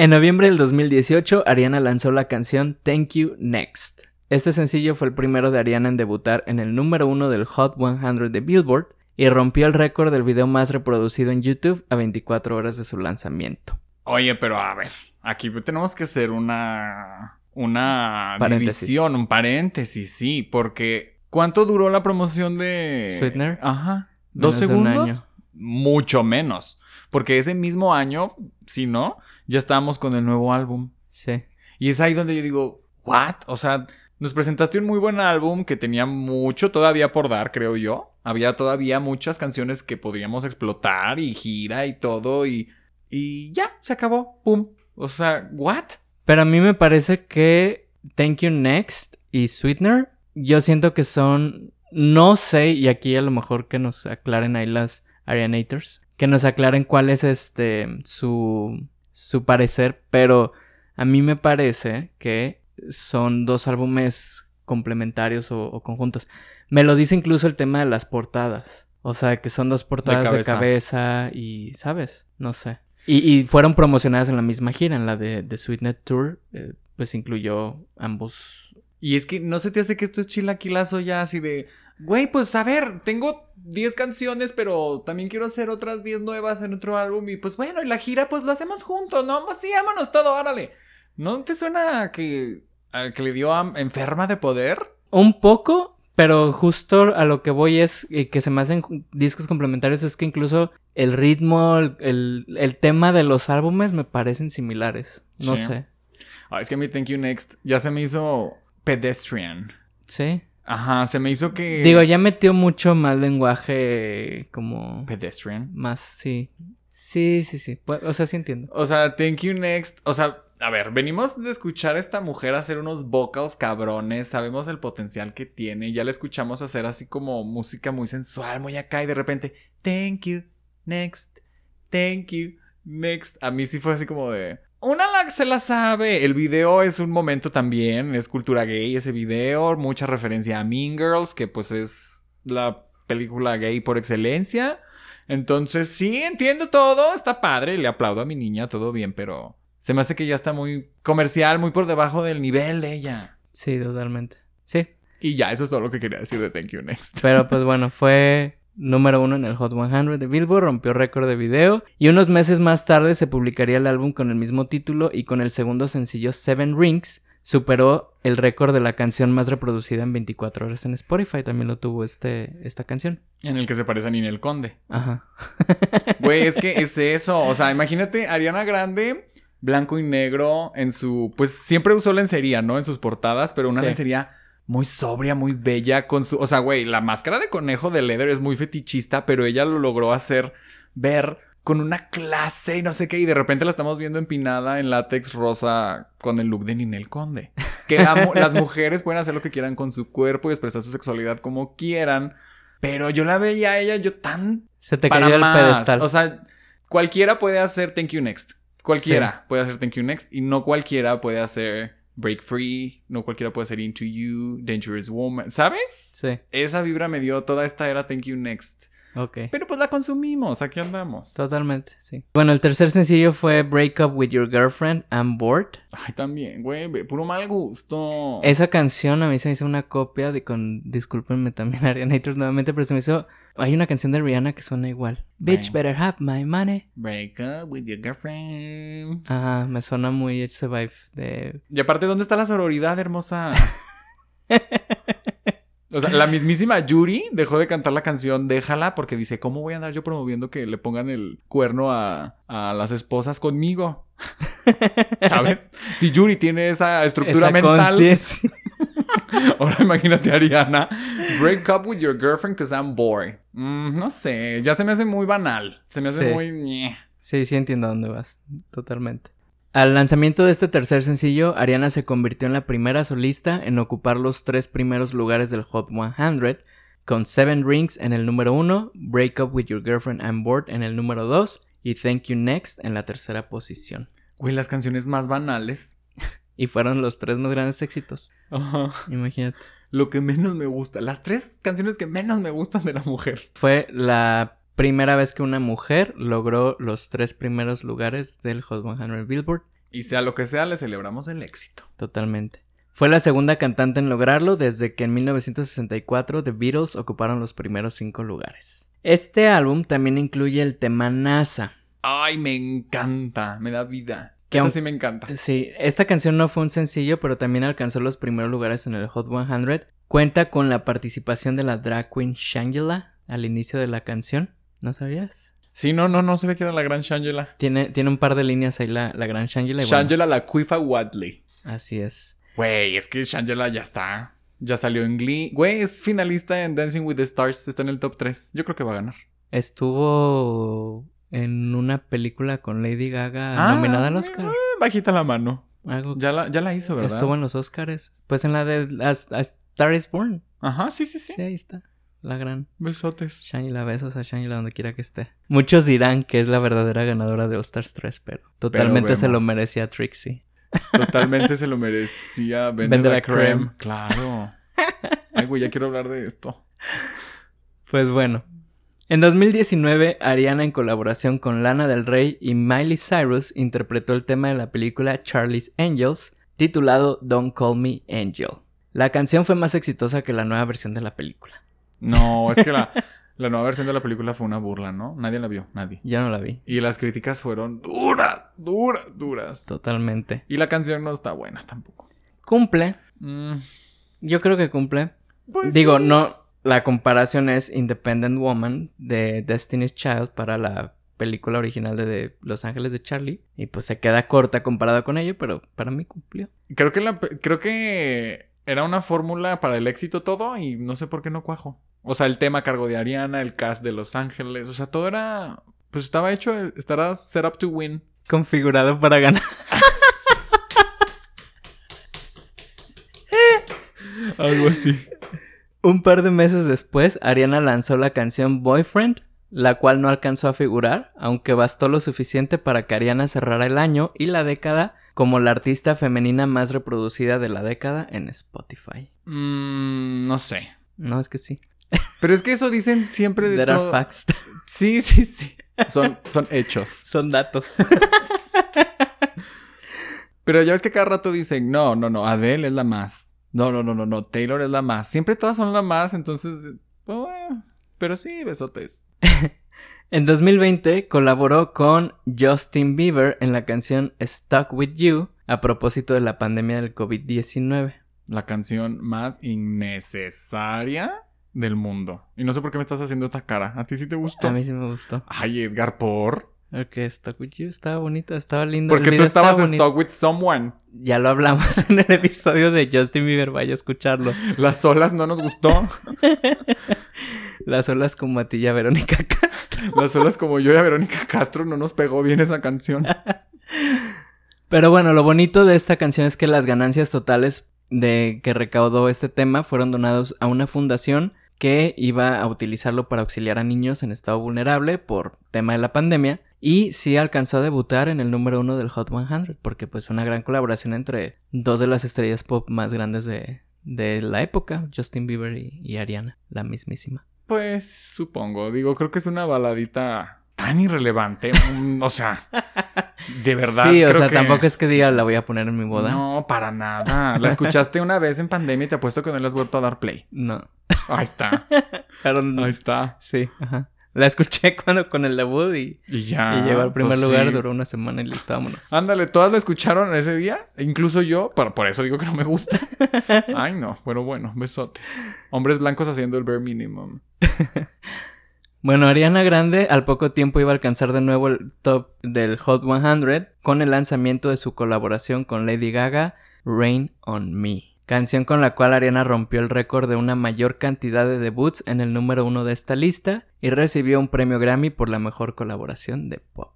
En noviembre del 2018, Ariana lanzó la canción Thank You Next. Este sencillo fue el primero de Ariana en debutar en el número uno del Hot 100 de Billboard y rompió el récord del video más reproducido en YouTube a 24 horas de su lanzamiento. Oye, pero a ver, aquí tenemos que hacer una. Una Paréntesis. división, un paréntesis, sí, porque. ¿Cuánto duró la promoción de. Sweetener? Ajá. ¿Dos Menos de un segundos? año. Mucho menos. Porque ese mismo año, si no, ya estábamos con el nuevo álbum. Sí. Y es ahí donde yo digo, ¿what? O sea, nos presentaste un muy buen álbum que tenía mucho todavía por dar, creo yo. Había todavía muchas canciones que podríamos explotar y gira y todo y... Y ya, se acabó. ¡Pum! O sea, ¿what? Pero a mí me parece que Thank You Next y Sweetener, yo siento que son, no sé, y aquí a lo mejor que nos aclaren ahí las Arianators, que nos aclaren cuál es este su, su parecer, pero a mí me parece que son dos álbumes complementarios o, o conjuntos. Me lo dice incluso el tema de las portadas. O sea, que son dos portadas de cabeza, cabeza. y, ¿sabes? No sé. Y, y fueron promocionadas en la misma gira, en la de, de Sweetnet Tour, eh, pues incluyó ambos. Y es que no se te hace que esto es chilaquilazo ya así de, güey, pues a ver, tengo 10 canciones, pero también quiero hacer otras 10 nuevas en otro álbum y pues bueno, y la gira pues lo hacemos juntos, ¿no? Pues sí, vámonos todo, órale. ¿No te suena que, a que le dio a enferma de poder? Un poco, pero justo a lo que voy es eh, que se me hacen discos complementarios, es que incluso el ritmo, el, el, tema de los álbumes me parecen similares. No Sí. sé. Ah, es que mi Thank You Next ya se me hizo pedestrian. Sí. Ajá, se me hizo que... Digo, ya metió mucho más lenguaje como... Pedestrian. Más, sí. Sí, sí, sí. O sea, sí entiendo. O sea, Thank You Next. O sea, a ver, venimos de escuchar a esta mujer hacer unos vocals cabrones. Sabemos el potencial que tiene. Ya la escuchamos hacer así como música muy sensual, muy acá. Y de repente, Thank You Next. Thank You Next. A mí sí fue así como de. Una la se la sabe. El video es un momento también. Es cultura gay ese video. Mucha referencia a Mean Girls, que pues es la película gay por excelencia. Entonces, sí, entiendo todo, está padre, le aplaudo a mi niña, todo bien, pero se me hace que ya está muy comercial, muy por debajo del nivel de ella. Sí, totalmente. Sí. Y ya, eso es todo lo que quería decir de Thank You Next. Pero pues bueno, fue número uno en el Hot 100 de Billboard, rompió récord de video y unos meses más tarde se publicaría el álbum con el mismo título y con el segundo sencillo Seven Rings superó el récord de la canción más reproducida en 24 horas en Spotify, también lo tuvo este, esta canción. En el que se parece a Ninel Conde. Ajá. Güey, es que es eso. O sea, imagínate Ariana Grande, blanco y negro, en su. Pues siempre usó lencería, ¿no? En sus portadas, pero una Sí. lencería muy sobria, muy bella, con su. O sea, güey, la máscara de conejo de Leather es muy fetichista, pero ella lo logró hacer ver con una clase y no sé qué. Y de repente la estamos viendo empinada en látex rosa con el look de Ninel Conde. Que la las mujeres pueden hacer lo que quieran con su cuerpo y expresar su sexualidad como quieran. Pero yo la veía a ella, yo tan Se te para cayó el pedestal. O sea, cualquiera puede hacer Thank You Next. Cualquiera puede hacer Thank You Next y no cualquiera puede hacer Break Free, no cualquiera puede hacer Into You, Dangerous Woman, ¿sabes? Sí, Esa vibra me dio toda esta era Thank You Next. Ok. Pero pues la consumimos, aquí andamos. Totalmente, sí. Bueno, el tercer sencillo fue Break Up With Your Girlfriend, I'm Bored. Ay, también, güey, puro mal gusto. Esa canción a mí se me hizo una copia de con. Discúlpenme también, Arianator, nuevamente, pero se me hizo. Hay una canción de Rihanna que suena igual. Bitch, better have my money. Break up with your girlfriend. Ajá, me suena muy ese vibe de. Y aparte, ¿dónde está la sororidad, hermosa? O sea, la mismísima Yuri dejó de cantar la canción Déjala porque dice, ¿cómo voy a andar yo promoviendo que le pongan el cuerno a, a las esposas conmigo? ¿Sabes? Si Yuri tiene esa estructura esa mental, ahora imagínate Ariana, break up with your girlfriend because I'm bored. Mm, no sé, ya se me hace muy banal. Se me hace Sí. muy... Sí, sí entiendo a dónde vas. Totalmente. Al lanzamiento de este tercer sencillo, Ariana se convirtió en la primera solista en ocupar los tres primeros lugares del Hot 100, con Seven Rings en el número uno, Break Up With Your Girlfriend I'm Bored en el número 2 y Thank You Next en la tercera posición. Güey, las canciones más banales. Y fueron los tres más grandes éxitos. Ajá. Imagínate. Lo que menos me gusta. Las tres canciones que menos me gustan de la mujer. Fue la primera vez que una mujer logró los tres primeros lugares del Hot 100 Billboard. Y sea lo que sea, le celebramos el éxito. Totalmente. Fue la segunda cantante en lograrlo desde que en 1964 The Beatles ocuparon los primeros cinco lugares. Este álbum también incluye el tema NASA. Ay, me encanta. Me da vida. Que Eso aun- sí me encanta. Sí, esta canción no fue un sencillo, pero también alcanzó los primeros lugares en el Hot 100. Cuenta con la participación de la drag queen Shangela al inicio de la canción. ¿No sabías? Sí, no, no, no se ve que era la gran Shangela. Tiene, tiene un par de líneas ahí la, la gran Shangela. y bueno, Shangela la Cuifa Wadley. así es. Güey, es que Shangela ya está. Ya salió en Glee. Güey, es finalista en Dancing with the Stars. Está en el top 3. Yo creo que va a ganar. Estuvo en una película con Lady Gaga Ah, nominada al Oscar. eh, Bajita la mano. Algo Ya la, ya la hizo, ¿verdad? Estuvo en los Oscars. Pues en la de A, A Star is Born. Ajá, sí, sí, sí. Sí, ahí está. La gran Besotes. Shangela. Besos a Shangela donde quiera que esté. Muchos dirán que es la verdadera ganadora de All Stars 3, pero totalmente se lo merecía Trixie. Totalmente se lo merecía. Vende, Vende la, la creme. creme. Claro. Ay, güey, ya quiero hablar de esto. Pues bueno. En 2019, Ariana en colaboración con Lana del Rey y Miley Cyrus interpretó el tema de la película Charlie's Angels, titulado Don't Call Me Angel. La canción fue más exitosa que la nueva versión de la película. No, es que la, la nueva versión de la película fue una burla, ¿no? Nadie la vio, nadie. Yo no la vi, Y las críticas fueron duras, duras, duras. totalmente. Y la canción no está buena tampoco. Cumple, Mm, yo creo que cumple. pues Digo, sí. no, la comparación es Independent Woman de Destiny's Child para la película original de, de Los Ángeles de Charlie. Y pues se queda corta comparada con ello, pero para mí cumplió. Creo que, la, creo que era una fórmula para el éxito todo y no sé por qué no cuajo. O sea, el tema a cargo de Ariana, el cast de Los Ángeles, o sea, todo era... Pues estaba hecho, estará set up to win. Configurado para ganar. Algo así. Un par de meses después, Ariana lanzó la canción Boyfriend, la cual no alcanzó a figurar, aunque bastó lo suficiente para que Ariana cerrara el año y la década como la artista femenina más reproducida de la década en Spotify. Mm, no sé. No, es que sí. Pero es que eso dicen siempre de There are todo. facts. Sí, sí, sí. Son, son hechos. Son datos. Pero ya ves que cada rato dicen, no, no, no, Adele es la más. No, no, no, no, no, Taylor es la más. Siempre todas son la más, entonces, pues, bueno. Pero sí, besotes. En 2020 colaboró con Justin Bieber en la canción Stuck With You a propósito de la pandemia del COVID-19. La canción más innecesaria del mundo. Y no sé por qué me estás haciendo esta cara. ¿A ti sí te gustó? A mí sí me gustó. Ay, Edgar, ¿por? Porque Stuck With You estaba bonita, estaba lindo. el Porque tú estabas stuck with someone. Ya lo hablamos en el episodio de Justin Bieber, vaya a escucharlo. Las olas no nos gustó. Las olas como a ti y a Verónica Castro. Las olas como yo y a Verónica Castro no nos pegó bien esa canción. Pero bueno, lo bonito de esta canción es que las ganancias totales de que recaudó este tema fueron donados a una fundación que iba a utilizarlo para auxiliar a niños en estado vulnerable por tema de la pandemia y sí alcanzó a debutar en el número uno del Hot 100 porque pues una gran colaboración entre dos de las estrellas pop más grandes de, de la época, Justin Bieber y, y Ariana, la mismísima. Pues supongo. Digo, creo que es una baladita tan irrelevante. O sea, de verdad. sí, o creo sea, que- tampoco es que diga la voy a poner en mi boda. No, para nada. La escuchaste una vez en pandemia y te apuesto que no le has vuelto a dar play. No. Ahí está. Pero Ahí está. Sí, ajá. La escuché cuando con el debut y, Y ya. y llegó al primer pues lugar, sí. duró una semana y listo, vámonos. Ándale, todas la escucharon ese día, incluso yo, por, por eso digo que no me gusta. Ay, no, pero bueno, besotes. Hombres blancos haciendo el bare minimum. Bueno, Ariana Grande al poco tiempo iba a alcanzar de nuevo el top del Hot 100 con el lanzamiento de su colaboración con Lady Gaga, Rain on Me. Canción con la cual Ariana rompió el récord de una mayor cantidad de debuts en el número uno de esta lista y recibió un premio Grammy por la mejor colaboración de pop.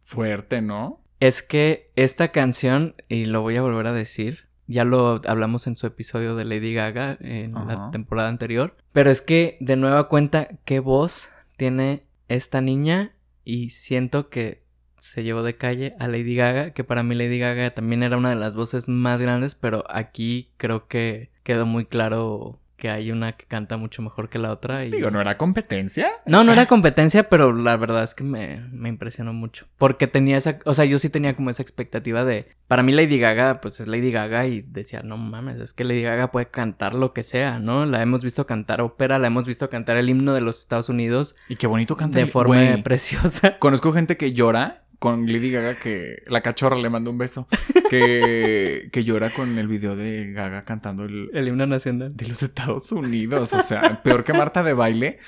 Fuerte, ¿no? Es que esta canción, y lo voy a volver a decir, ya lo hablamos en su episodio de Lady Gaga en la temporada anterior, pero es que de nueva cuenta, qué voz tiene esta niña y siento que se llevó de calle a Lady Gaga, que para mí Lady Gaga también era una de las voces más grandes, pero aquí creo que quedó muy claro que hay una que canta mucho mejor que la otra. Y... Digo, ¿no era competencia? No, no era competencia, pero la verdad es que me, me impresionó mucho. Porque tenía esa, o sea, yo sí tenía como esa expectativa de, para mí Lady Gaga, pues es Lady Gaga y decía, no mames, es que Lady Gaga puede cantar lo que sea, ¿no? La hemos visto cantar ópera, la hemos visto cantar el himno de los Estados Unidos Y qué bonito canta. de forma preciosa. Conozco gente que llora con Lady Gaga que la cachorra le manda un beso. Que, que llora con el video de Gaga cantando el El himno nacional. de los Estados Unidos. O sea, peor que Marta de baile,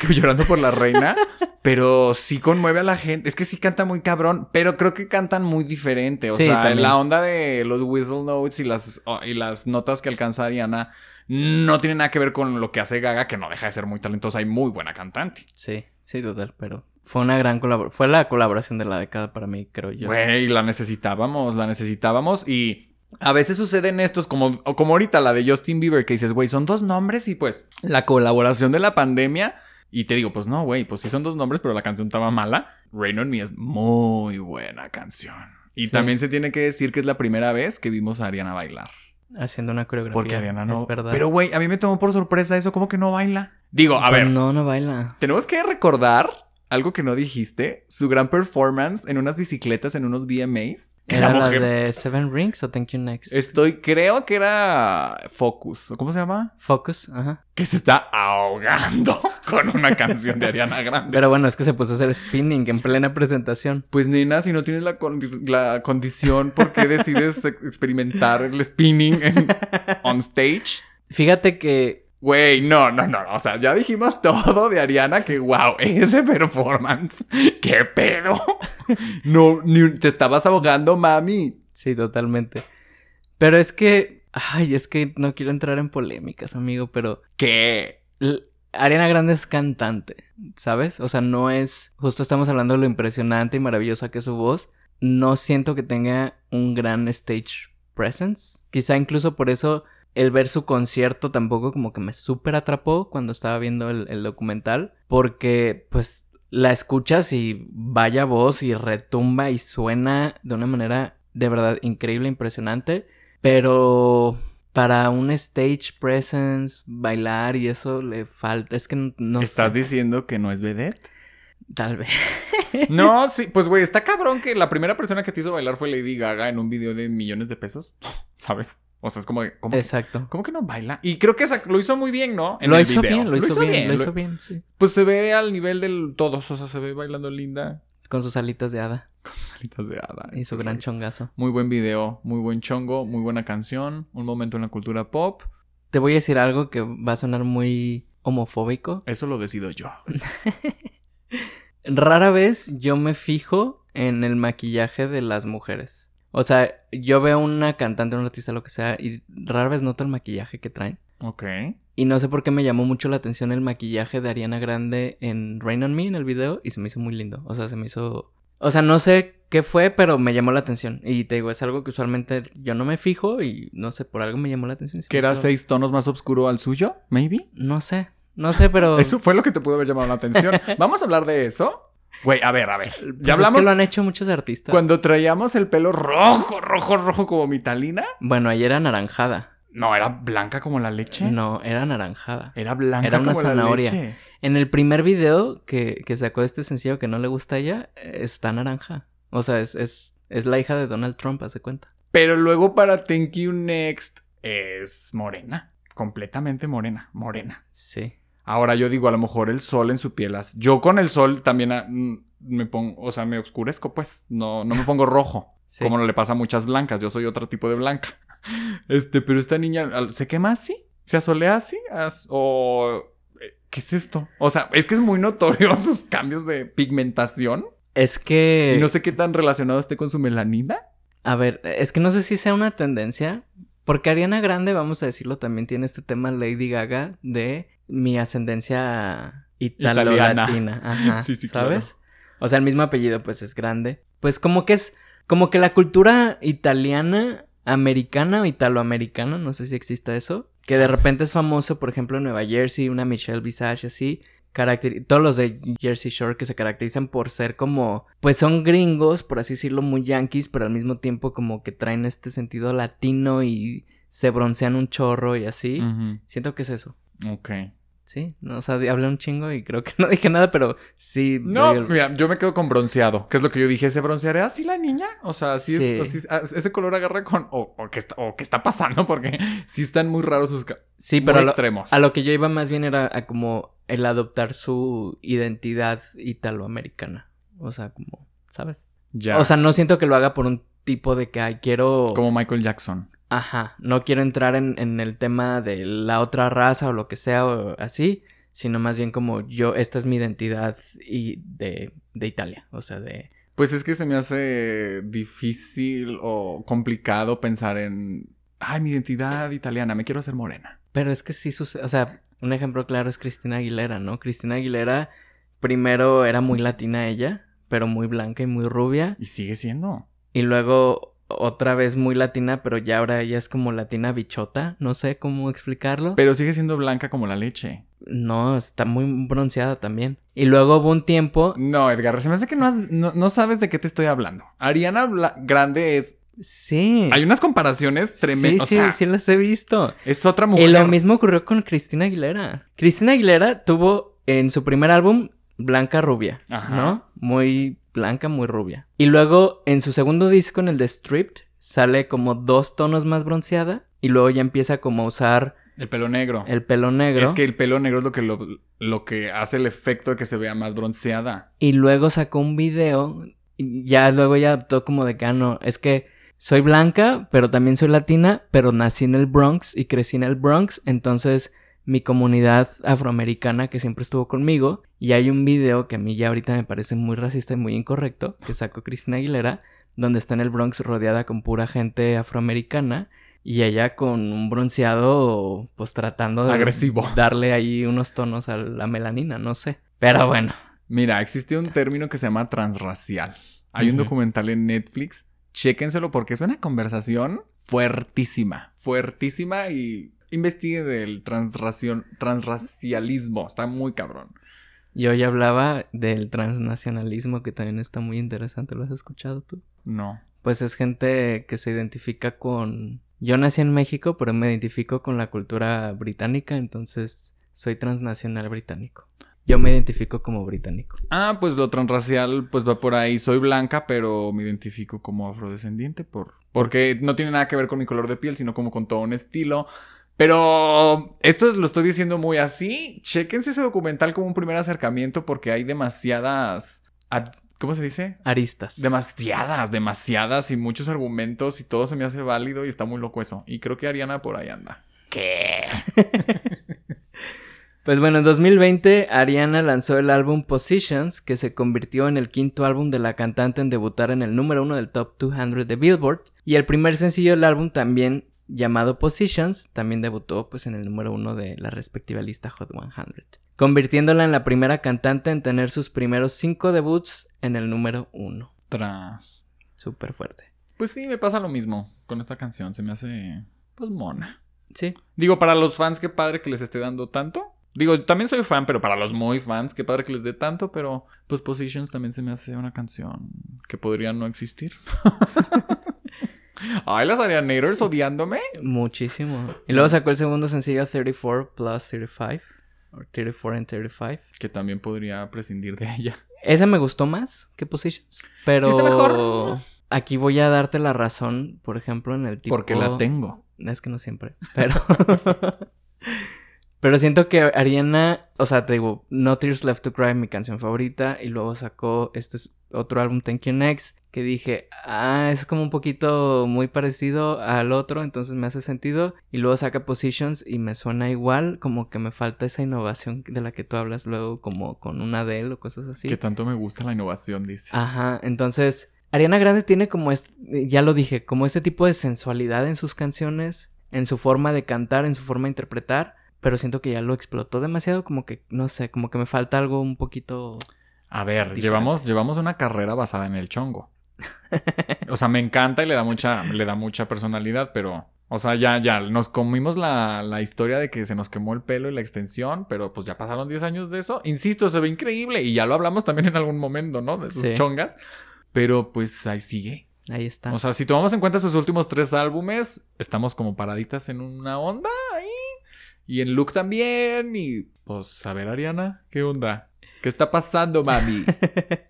que llorando por la reina. Pero sí conmueve a la gente. Es que sí canta muy cabrón, pero creo que cantan muy diferente. O Sí, sea, también. la onda de los whistle notes y las, oh, y las notas que alcanza Ariana no tiene nada que ver con lo que hace Gaga, que no deja de ser muy talentosa y muy buena cantante. Sí, sí, total, pero fue una gran colaboración. Fue la colaboración de la década para mí, creo yo. Güey, la necesitábamos, la necesitábamos y A veces suceden estos, como, o como ahorita la de Justin Bieber, que dices, güey, son dos nombres y pues la colaboración de la pandemia. Y te digo, pues no, güey, pues sí son dos nombres, pero la canción estaba mala. Rain on Me es muy buena canción. Y Sí. también se tiene que decir que es la primera vez que vimos a Ariana bailar. Haciendo una coreografía. Porque Ariana no. Es verdad. Pero, güey, a mí me tomó por sorpresa eso, ¿cómo que no baila? Digo, a Pues ver, No, no baila. tenemos que recordar algo que no dijiste: su gran performance en unas bicicletas en unos VMAs. ¿Era la de Seven Rings o Thank You Next? Estoy, creo que era Focus. ¿o ¿Cómo se llama? Focus, ajá. Que se está ahogando con una canción de Ariana Grande. Pero bueno, es que se puso a hacer spinning en plena presentación. Pues nena, si no tienes la, condi- la condición, ¿por qué decides ex- experimentar el spinning en- on stage? Fíjate que Güey, no, no, no. O sea, ya dijimos todo de Ariana que, wow, ese performance. ¿Qué pedo? No, ni, te estabas ahogando, mami. Sí, totalmente. Pero es que. Ay, es que no quiero entrar en polémicas, amigo, pero. ¿Qué? Ariana Grande es cantante, ¿sabes? O sea, no es. Justo estamos hablando de lo impresionante y maravillosa que es su voz. No siento que tenga un gran stage presence. Quizá incluso por eso el ver su concierto tampoco como que me súper atrapó cuando estaba viendo el, el documental. Porque, pues, la escuchas y vaya voz y retumba y suena de una manera de verdad increíble, impresionante. Pero para un stage presence, bailar y eso le falta. Es que no, no ¿Estás sé. diciendo que no es vedette? Tal vez. No, sí, pues güey, está cabrón que la primera persona que te hizo bailar fue Lady Gaga en un video de millones de pesos. ¿Sabes? O sea, es como, de, ¿cómo, Exacto. cómo que no baila? Y creo que lo hizo muy bien, ¿no? En Lo el hizo video. bien, lo hizo bien, lo hizo Lo- bien, sí. Pues se ve al nivel del todos, o sea, se ve bailando linda Con sus alitas de hada con sus alitas de hada. y su gran chongazo. Muy buen video, muy buen chongo, muy buena canción, un momento en la cultura pop. Te voy a decir algo que va a sonar muy homofóbico. Eso lo decido yo. Rara vez yo me fijo en el maquillaje de las mujeres. O sea, yo veo una cantante, un artista, lo que sea, y rara vez noto el maquillaje que traen. Ok. Y no sé por qué me llamó mucho la atención el maquillaje de Ariana Grande en Rain on Me en el video y se me hizo muy lindo. O sea, se me hizo... O sea, no sé qué fue, pero me llamó la atención. Y te digo, es algo que usualmente yo no me fijo y no sé, por algo me llamó la atención. se ¿Que era hizo- seis tonos más oscuro al suyo? ¿Maybe? No sé, no sé, pero... Eso fue lo que te pudo haber llamado la atención. ¿Vamos a hablar de eso? Güey, a ver, a ver. Pues Ya es hablamos que lo han hecho muchos artistas. cuando traíamos el pelo rojo, rojo, rojo como mi talina. Bueno, ayer era naranjada. No, era blanca como la leche. No, era naranjada. Era blanca Era una como la zanahoria. leche. En el primer video que, que sacó este sencillo que no le gusta a ella, está naranja. O sea, es, es, es la hija de Donald Trump, hace cuenta. Pero luego para Thank You Next es morena. Completamente morena. Morena. Sí. Ahora yo digo, a lo mejor el sol en su piel. Yo con el sol también ah, mm, me pongo, o sea, me oscurezco, pues. No, no me pongo rojo. Sí. Como no le pasa a muchas blancas. Yo soy otro tipo de blanca. Este, pero esta niña se quema así. Se asolea así. as- o. eh, ¿Qué es esto? O sea, es que es muy notorio sus cambios de pigmentación. Es que... Y no sé qué tan relacionado esté con su melanina. A ver, es que no sé si sea una tendencia. Porque Ariana Grande, vamos a decirlo, también tiene este tema Lady Gaga de mi ascendencia italo-latina. Ajá. Sí, sí, ¿Sabes? O sea, el mismo apellido, pues es grande. Pues como que es. Como que la cultura italiana, americana o italoamericana, no sé si exista eso. Que de repente es famoso, por ejemplo, en Nueva Jersey, una Michelle Visage así. todos los de Jersey Shore que se caracterizan por ser como, pues son gringos, por así decirlo, muy yankees, pero al mismo tiempo como que traen este sentido latino y se broncean un chorro y así. Siento que es eso. Ok. Sí, no, o sea, hablé un chingo y creo que no dije nada, pero sí. No, el- mira, yo me quedo con bronceado, que es lo que yo dije, ¿se bronceará así la niña? O sea, así Sí. es, así- ah, ese color agarra con, o, o, ¿qué está, o qué está pasando, porque sí están muy raros sus, sí, muy pero a lo, extremos. a lo que yo iba más bien era a como el adoptar su identidad italoamericana. O sea, como, ¿sabes? Ya, O sea, no siento que lo haga por un tipo de que, ay, quiero... como Michael Jackson. Ajá, no quiero entrar en, en el tema de la otra raza o lo que sea o así, sino más bien como yo, esta es mi identidad y de, de Italia, o sea, de... Pues es que se me hace difícil o complicado pensar en, ay, mi identidad italiana, me quiero hacer morena. Pero es que sí sucede, o sea, un ejemplo claro es Cristina Aguilera, ¿no? Cristina Aguilera primero era muy latina ella, pero muy blanca y muy rubia, Y sigue siendo. y luego otra vez muy latina, pero ya ahora ella es como latina bichota, no sé cómo explicarlo. Pero sigue siendo blanca como la leche. No, está muy bronceada también. Y luego hubo un tiempo. No, Edgar, se me hace que no, has- no, no sabes de qué te estoy hablando. Ariana Bla- Grande es. Sí. Hay unas comparaciones Sí, tremendas. sí, o sea, sí las he visto. es otra Y mujer. lo mismo ocurrió con Cristina Aguilera. Cristina Aguilera tuvo en su primer álbum Blanca Rubia, Ajá. ¿no? Muy blanca, muy rubia. Y luego en su segundo disco, en el de Stripped, sale como dos tonos más bronceada. Y luego ya empieza como a usar El pelo negro. el pelo negro. Es que el pelo negro es lo que, lo, lo que hace el efecto de que se vea más bronceada. Y luego sacó un video. Y ya luego ya adoptó como de que, ah, no, es que soy blanca, pero también soy latina, pero nací en el Bronx y crecí en el Bronx. Entonces, mi comunidad afroamericana que siempre estuvo conmigo. Y hay un video que a mí ya ahorita me parece muy racista y muy incorrecto, que sacó Cristina Aguilera, donde está en el Bronx rodeada con pura gente afroamericana. Y ella con un bronceado, pues tratando de Agresivo. darle ahí unos tonos a la melanina, no sé. Pero bueno, Mira, existe un término que se llama transracial. Hay un documental en Netflix. Chéquenselo porque es una conversación fuertísima. Fuertísima y investiguen del transracialismo. Está muy cabrón. Y hoy hablaba del transnacionalismo, que también está muy interesante. ¿Lo has escuchado tú? No. Pues es gente que se identifica con... Yo nací en México, pero me identifico con la cultura británica, entonces soy transnacional británico. Yo me identifico como británico. Ah, pues lo transracial pues va por ahí. Soy blanca, pero me identifico como afrodescendiente por porque no tiene nada que ver con mi color de piel, sino como con todo un estilo. Pero esto lo estoy diciendo muy así. Chéquense ese documental como un primer acercamiento porque hay demasiadas ad- ¿cómo se dice? Aristas. Demasiadas, demasiadas y muchos argumentos y todo se me hace válido y está muy loco eso. Y creo que Ariana por ahí anda. ¿Qué? Pues bueno, en 2020 Ariana lanzó el álbum Positions, que se convirtió en el quinto álbum de la cantante en debutar en el número uno del Top 200 de Billboard. Y el primer sencillo del álbum también llamado Positions, también debutó pues en el número uno de la respectiva lista Hot 100. Convirtiéndola en la primera cantante en tener sus primeros cinco debuts en el número uno. Tras. Súper fuerte. Pues sí, me pasa lo mismo con esta canción. Se me hace pues mona. Sí. Digo, para los fans, qué padre que les esté dando tanto. Digo, también soy fan, pero para los muy fans, qué padre que les dé tanto, pero pues Positions también se me hace una canción que podría no existir. Ay, las Arianators odiándome. Muchísimo. Y luego sacó el segundo sencillo 34 plus 35. O 34 and 35. Que también podría prescindir de ella. Esa me gustó más que Positions. Pero. Sí está mejor. Aquí voy a darte la razón, por ejemplo, en el tipo. Porque la tengo. Es que no siempre. Pero. pero siento que Ariana. O sea, te digo, No Tears Left to Cry, mi canción favorita. Y luego sacó este es otro álbum, Thank You Next. Que dije, ah, es como un poquito muy parecido al otro, entonces me hace sentido. Y luego saca Positions y me suena igual, como que me falta esa innovación de la que tú hablas luego, como con una Adele o cosas así. Que tanto me gusta la innovación, dices. Ajá, entonces Ariana Grande tiene como, este, ya lo dije, como este tipo de sensualidad en sus canciones, en su forma de cantar, en su forma de interpretar, pero siento que ya lo explotó demasiado, como que, no sé, como que me falta algo un poquito... A ver, Diferente. llevamos, llevamos una carrera basada en el chongo. O sea, me encanta y le da mucha, le da mucha personalidad, pero. O sea, ya, ya, nos comimos la, la historia de que se nos quemó el pelo y la extensión, pero pues ya pasaron 10 años de eso. Insisto, se ve increíble y ya lo hablamos también en algún momento, ¿no? De sus Sí. chongas. Pero pues ahí sigue. Ahí está. O sea, si tomamos en cuenta sus últimos tres álbumes, estamos como paraditas en una onda ahí. Y en look también. Y pues, a ver, Ariana, ¿qué onda? ¿Qué está pasando, mami?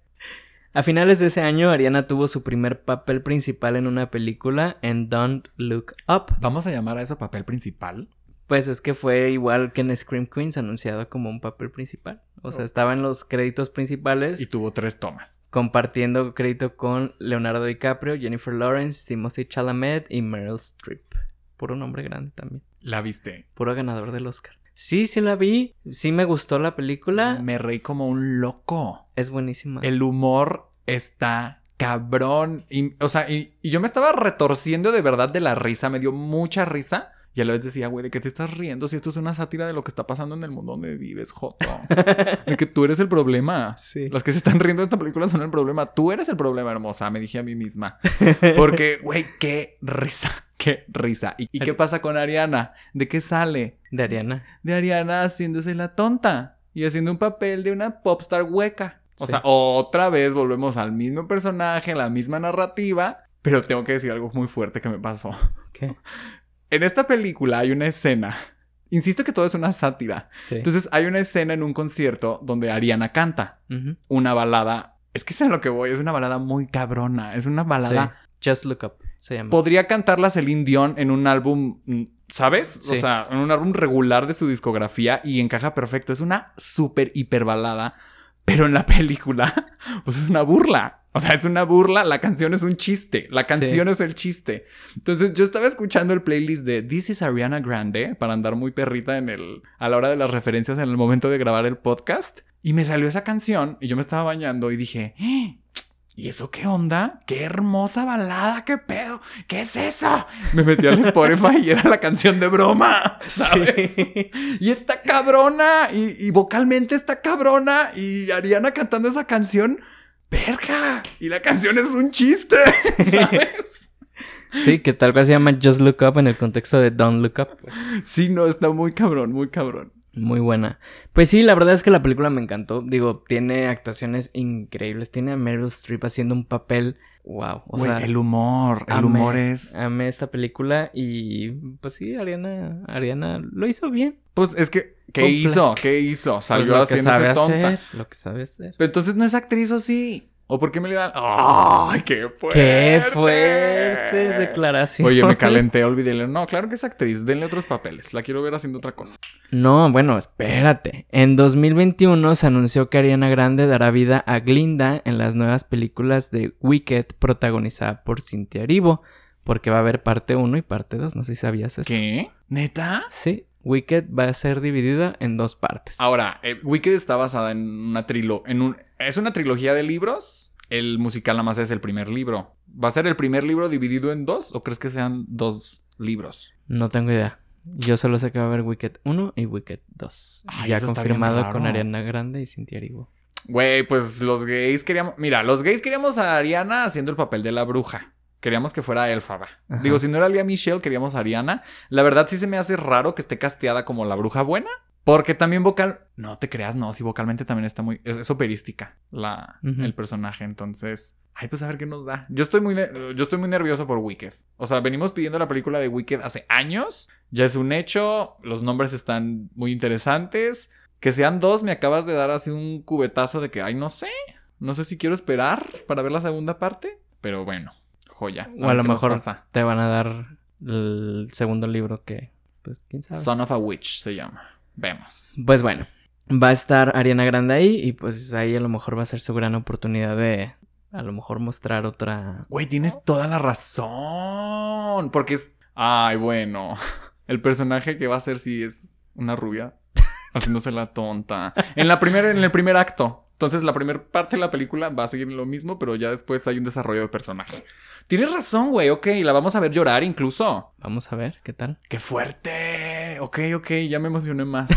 A finales de ese año, Ariana tuvo su primer papel principal en una película en Don't Look Up. Vamos a llamar a eso papel principal. Pues es que fue igual que en Scream Queens, anunciado como un papel principal. O sea, estaba en los créditos principales. Y tuvo tres tomas. compartiendo crédito con Leonardo DiCaprio, Jennifer Lawrence, Timothy Chalamet y Meryl Streep. Puro nombre grande también. ¿La viste? Puro ganador del Oscar. Sí, sí la vi. Sí me gustó la película. Me reí como un loco. Es buenísima. El humor está cabrón. Y, o sea, y, y yo me estaba retorciendo de verdad de la risa. Me dio mucha risa. Y a la vez decía, güey, ¿de qué te estás riendo? Si esto es una sátira de lo que está pasando en el mundo donde vives, Joto. de que tú eres el problema. Sí. Las que se están riendo de esta película son el problema. Tú eres el problema, hermosa, me dije a mí misma. Porque, güey, qué risa, qué risa. ¿Y, y qué pasa con Ariana? ¿De qué sale? De Ariana. De Ariana haciéndose la tonta y haciendo un papel de una popstar hueca. O Sí. sea, otra vez volvemos al mismo personaje, la misma narrativa, pero tengo que decir algo muy fuerte que me pasó. ¿Qué? En esta película hay una escena. Insisto que todo es una sátira. Sí. Entonces hay una escena en un concierto donde Ariana canta una balada. Es que es a lo que voy, es una balada muy cabrona. Es una balada. Sí. Just Look Up se llama. Podría cantarla Celine Dion en un álbum, mm, ¿sabes? O sea, en un álbum regular de su discografía y encaja perfecto. Es una súper hiper balada, pero en la película, pues es una burla. O sea, es una burla, la canción es un chiste, la canción es el chiste. Entonces yo estaba escuchando el playlist de This is Ariana Grande para andar muy perrita en el, a la hora de las referencias en el momento de grabar el podcast y me salió esa canción y yo me estaba bañando y dije, "Eh, ¿Y eso qué onda? ¡Qué hermosa balada! ¿Qué pedo? ¿Qué es eso? Me metí al Spotify y era la canción de broma, ¿sabes? Sí. Y está cabrona. Y, y vocalmente está cabrona. Y Ariana cantando esa canción. ¡Verga! Y la canción es un chiste, ¿sabes? Sí, que tal vez se llama Just Look Up en el contexto de Don't Look Up. pues. Sí, no, está muy cabrón, muy cabrón. Muy buena. Pues sí, la verdad es que la película me encantó. Digo, tiene actuaciones increíbles. Tiene a Meryl Streep haciendo un papel. Wow. O Güey, sea, el humor, el amé- humor es... Amé esta película y pues sí, Ariana, Ariana lo hizo bien. Pues es que, ¿qué hizo? ¿Qué hizo? Salió Pues que haciéndose sabe tonta. hacer. Lo que sabe hacer. Pero entonces no es actriz o sí. ¿O por qué me le dan? ¡Ay, qué fuerte! Qué fuertes declaraciones. Oye, me calenté, olvidé. No, claro que es actriz. Denle otros papeles. La quiero ver haciendo otra cosa. No, bueno, espérate. En 2021 se anunció que Ariana Grande dará vida a Glinda en las nuevas películas de Wicked protagonizada por Cynthia Erivo, porque va a haber parte 1 y parte 2, no sé si sabías eso. ¿Qué? ¿Neta? Sí, Wicked va a ser dividida en dos partes. Ahora, eh, Wicked está basada en una trilo... En un... ¿Es una trilogía de libros? El musical nada más es el primer libro. ¿Va a ser el primer libro dividido en dos? ¿O crees que sean dos libros? No tengo idea. Yo solo sé que va a haber Wicked 1 y Wicked 2. Ay, ya confirmado con. Ariana Grande y Cynthia Erivo. Güey, pues los gays queríamos... Mira, los gays queríamos a Ariana haciendo el papel de la bruja. Queríamos que fuera Elfaba. Ajá. Digo, si no era Lea Michelle, queríamos a Ariana. La verdad sí se me hace raro que esté casteada como la bruja buena. Porque también vocal... No te creas, no. Sí, vocalmente también está muy... Es, es operística la, el personaje. Entonces... Ay, pues a ver qué nos da. Yo estoy muy, yo estoy muy nervioso por Wicked. O sea, venimos pidiendo la película de Wicked hace años. Ya es un hecho. Los nombres están muy interesantes. Que sean dos, me acabas de dar así un cubetazo de que, ay, no sé. No sé si quiero esperar para ver la segunda parte. Pero bueno, joya. O a lo mejor te van a dar el segundo libro que, pues, quién sabe. Son of a Witch se llama. Vemos. Pues bueno, va a estar Ariana Grande ahí y pues ahí a lo mejor va a ser su gran oportunidad de a lo mejor mostrar otra... Güey, tienes toda la razón. Porque es. Ay, bueno. El personaje que va a ser sí es una rubia. Haciéndose la tonta. En la primera, en el primer acto. Entonces, la primera parte de la película va a seguir lo mismo, pero ya después hay un desarrollo de personaje. Tienes razón, güey. Ok, la vamos a ver llorar incluso. Vamos a ver, ¿qué tal? ¡Qué fuerte! Ok, ok, ya me emocioné más.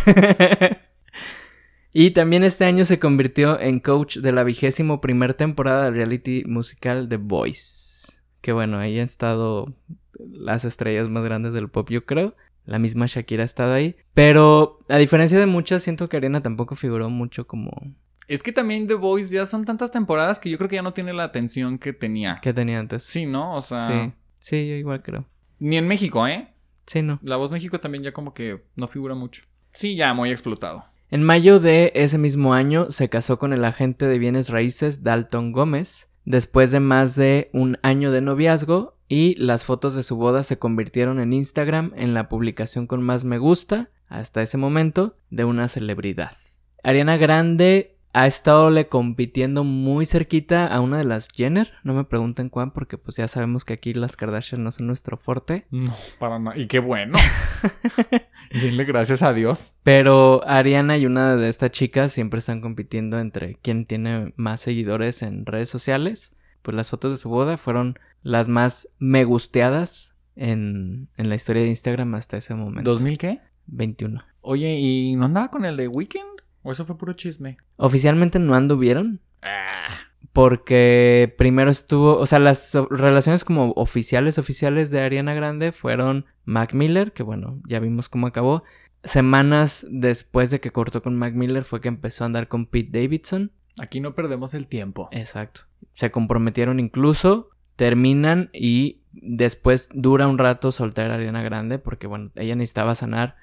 y también este año se convirtió en coach de la vigésimo primer temporada del reality musical The Voice. Que bueno, ahí han estado las estrellas más grandes del pop, yo creo. La misma Shakira ha estado ahí. Pero a diferencia de muchas, siento que Ariana tampoco figuró mucho como Es que también The Voice ya son tantas temporadas que yo creo que ya no tiene la atención que tenía. que tenía antes. Sí, ¿no? O sea, sí, sí, yo igual creo. ni en México, ¿eh? Sí, no. La voz México también ya como que no figura mucho. Sí, ya muy explotado. En mayo de ese mismo año se casó con el agente de bienes raíces Dalton Gómez, después de más de un año de noviazgo y las fotos de su boda se convirtieron en Instagram en la publicación con más me gusta, hasta ese momento, de una celebridad. Ariana Grande ha estado le compitiendo muy cerquita a una de las Jenner, no me pregunten cuál porque pues ya sabemos que aquí las Kardashian no son nuestro fuerte. No, para nada. Y qué bueno. denle gracias a Dios. Pero Ariana y una de estas chicas siempre están compitiendo entre quién tiene más seguidores en redes sociales. Pues las fotos de su boda fueron las más me gusteadas en, en la historia de Instagram hasta ese momento. ¿2000 qué? 21. Oye, ¿y no andaba con el de Weekend? ¿O eso fue puro chisme? Oficialmente no anduvieron. Ah, Porque primero estuvo, o sea, las relaciones como oficiales, oficiales de Ariana Grande fueron Mac Miller, que bueno, ya vimos cómo acabó. Semanas después de que cortó con Mac Miller fue que empezó a andar con Pete Davidson. aquí no perdemos el tiempo. Exacto. Se comprometieron incluso, terminan y después dura un rato soltar a Ariana Grande porque bueno, ella necesitaba sanar.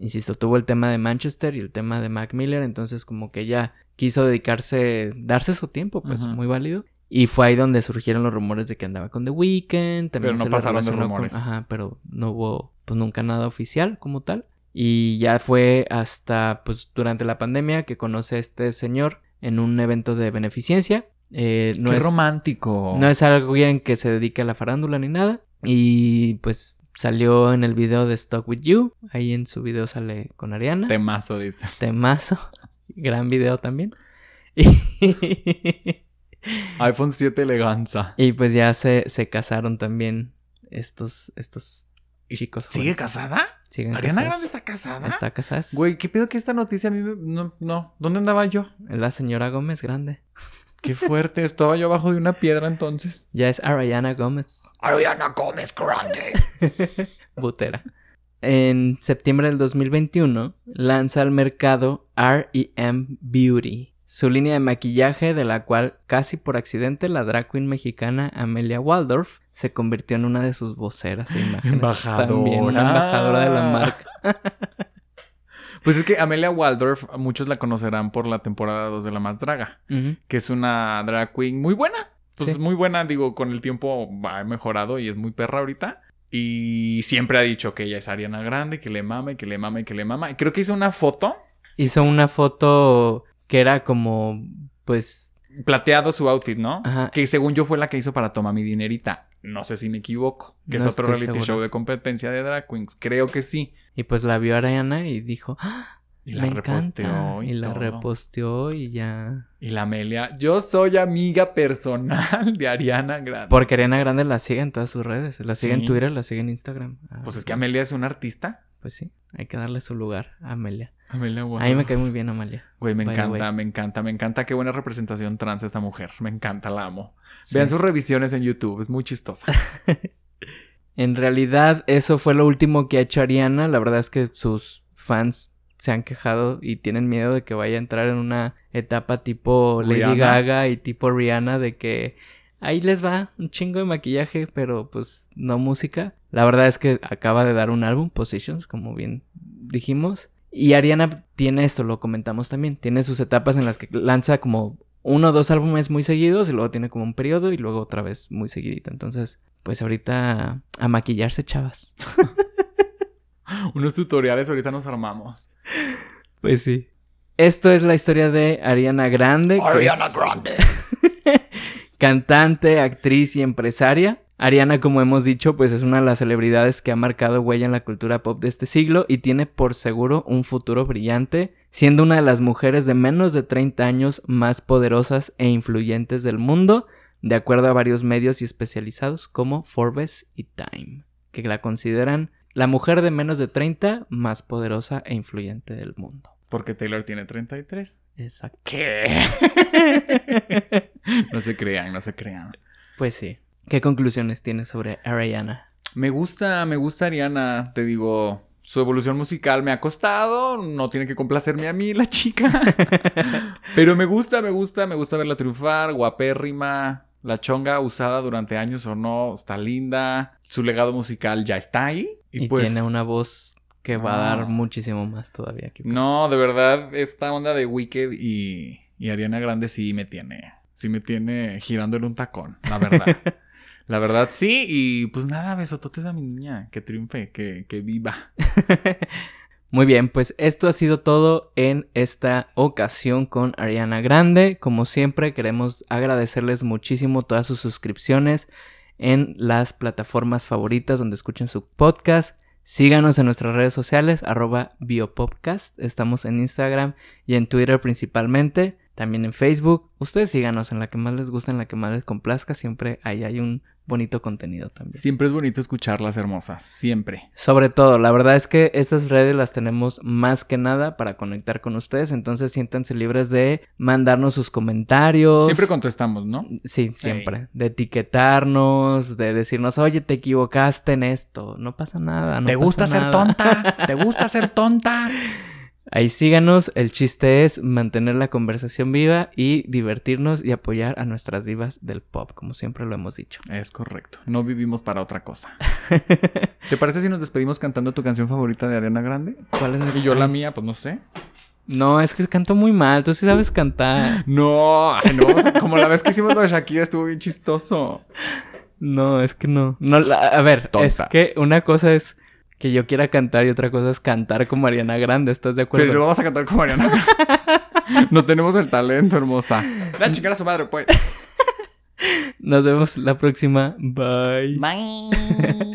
Insisto, tuvo el tema de Manchester y el tema de Mac Miller, entonces como que ella quiso dedicarse, darse su tiempo, pues muy válido. Y fue ahí donde surgieron los rumores de que andaba con The Weeknd. También Pero no se pasaron con- rumores. Ajá, pero no hubo pues nunca nada oficial como tal. Y ya fue hasta pues durante la pandemia que conoce a este señor en un evento de beneficencia. Eh, no Qué es, romántico. no es alguien que se dedique a la farándula ni nada. Y pues salió en el video de Stuck With You. Ahí en su video sale con Ariana. Temazo, dice. Temazo. Gran video también. Y, iPhone 7 eleganza. y pues ya se, se casaron también estos, estos ¿Y chicos. ¿Sigue jóvenes. casada? Siguen ¿Ariana casados. Grande está casada? Está casada. Güey, ¿qué pedo que esta noticia a mí me... No, no. ¿Dónde andaba yo? La señora Gómez Grande. Qué fuerte. Estaba yo abajo de una piedra entonces. Ya es Ariana Gómez. Ariana Gómez Grande. Butera. En septiembre del 2021 lanza al mercado REM Beauty, su línea de maquillaje de la cual casi por accidente la drag queen mexicana Amelia Waldorf se convirtió en una de sus voceras e imágenes. Embajadora. También una embajadora de la marca. Pues es que Amelia Waldorf, muchos la conocerán por la temporada 2 de La Más Draga, que es una drag queen muy buena. Pues Sí. muy buena, digo, con el tiempo ha mejorado y es muy perra ahorita. Y siempre ha dicho que ella es Ariana Grande, que le mama y que le mama y que le mama. Y creo que hizo una foto, Hizo una foto que era como, pues, plateado su outfit, ¿no? Ajá. Que según yo fue la que hizo para Toma mi dinerita. No sé si me equivoco. Que No es otro reality seguro. show de competencia de drag queens. Creo que sí. y pues la vio Ariana y dijo, "Ah, Y la me reposteó encanta. y Y la todo. reposteó y ya. Y la Amelia, yo soy amiga personal de Ariana Grande. Porque Ariana Grande la sigue en todas sus redes. La sigue en. Twitter, la sigue en Instagram. Ah, Pues es que Amelia es una artista. Pues sí, hay que darle su lugar a Amelia. Amelia, A mí me cae muy bien Amelia. Güey, me encanta, me encanta, me encanta. Qué buena representación trans esta mujer. Me encanta, la amo. Sí. Vean sus revisiones en YouTube, es muy chistosa. En realidad, eso fue lo último que ha hecho Ariana. La verdad es que sus fans se han quejado y tienen miedo de que vaya a entrar en una etapa tipo Lady. Gaga y tipo Rihanna de que ahí les va un chingo de maquillaje, pero pues no música. La verdad es que acaba de dar un álbum, Positions, como bien dijimos. Y Ariana tiene esto, lo comentamos también. Tiene sus etapas en las que lanza como uno o dos álbumes muy seguidos y luego tiene como un periodo y luego otra vez muy seguidito. Entonces, pues ahorita a maquillarse, chavas. Unos tutoriales ahorita nos armamos. Pues sí. Esto es la historia de Ariana Grande. que es Cantante, actriz y empresaria. Ariana, como hemos dicho, pues es una de las celebridades que ha marcado huella en la cultura pop de este siglo y tiene por seguro un futuro brillante, siendo una de las mujeres de menos de 30 años más poderosas e influyentes del mundo, de acuerdo a varios medios y especializados como Forbes y Time, que la consideran la mujer de menos de 30 más poderosa e influyente del mundo. Porque Taylor tiene 33. Exacto. ¿Qué? no se crean, no se crean. Pues sí. ¿Qué conclusiones tienes sobre Ariana? Me gusta, me gusta Ariana, te digo, su evolución musical me ha costado, no tiene que complacerme a mí la chica. Pero me gusta, me gusta, me gusta verla triunfar, guapérrima, la chonga usada durante años o no, está linda, su legado musical ya está ahí. Y, Y, pues, tiene una voz que va a Ah. dar muchísimo más todavía. que- No, de verdad, esta onda de Wicked y, y Ariana Grande sí me tiene, sí me tiene girando en un tacón, la verdad. La verdad, sí, y pues nada, besototes a mi niña, que triunfe, que, que viva. Muy bien, pues esto ha sido todo en esta ocasión con Ariana Grande. Como siempre, queremos agradecerles muchísimo todas sus suscripciones en las plataformas favoritas donde escuchen su podcast. Síganos en nuestras redes sociales, arroba biopopcast. Estamos en Instagram y en Twitter principalmente. También en Facebook. Ustedes síganos en la que más les guste, en la que más les complazca. Siempre ahí hay un bonito contenido también. Siempre es bonito escucharlas hermosas. Siempre. Sobre todo, la verdad es que estas redes las tenemos más que nada para conectar con ustedes, entonces siéntanse libres de mandarnos sus comentarios. Siempre contestamos, ¿no? Sí, siempre. De etiquetarnos, de decirnos, oye, te equivocaste en esto. No pasa nada. No ¿Te gusta ser nada". tonta? ¿Te gusta ser tonta? Ahí síganos. El chiste es mantener la conversación viva y divertirnos y apoyar a nuestras divas del pop, como siempre lo hemos dicho. Es correcto. No vivimos para otra cosa. ¿Te parece si nos despedimos cantando tu canción favorita de Ariana Grande? ¿Cuál es Y yo la mía, pues no sé. No, es que canto muy mal. Tú sí sabes cantar. No, ay, no, o sea, como la vez que hicimos lo de Shakira estuvo bien chistoso. No, es que no. no la- a ver, Tonta. es que una cosa es que yo quiera cantar y otra cosa es cantar como Ariana Grande. ¿Estás de acuerdo? Pero no vamos a cantar como Ariana Grande. No tenemos el talento, hermosa. La chica a su madre, pues. Nos vemos la próxima. Bye. Bye.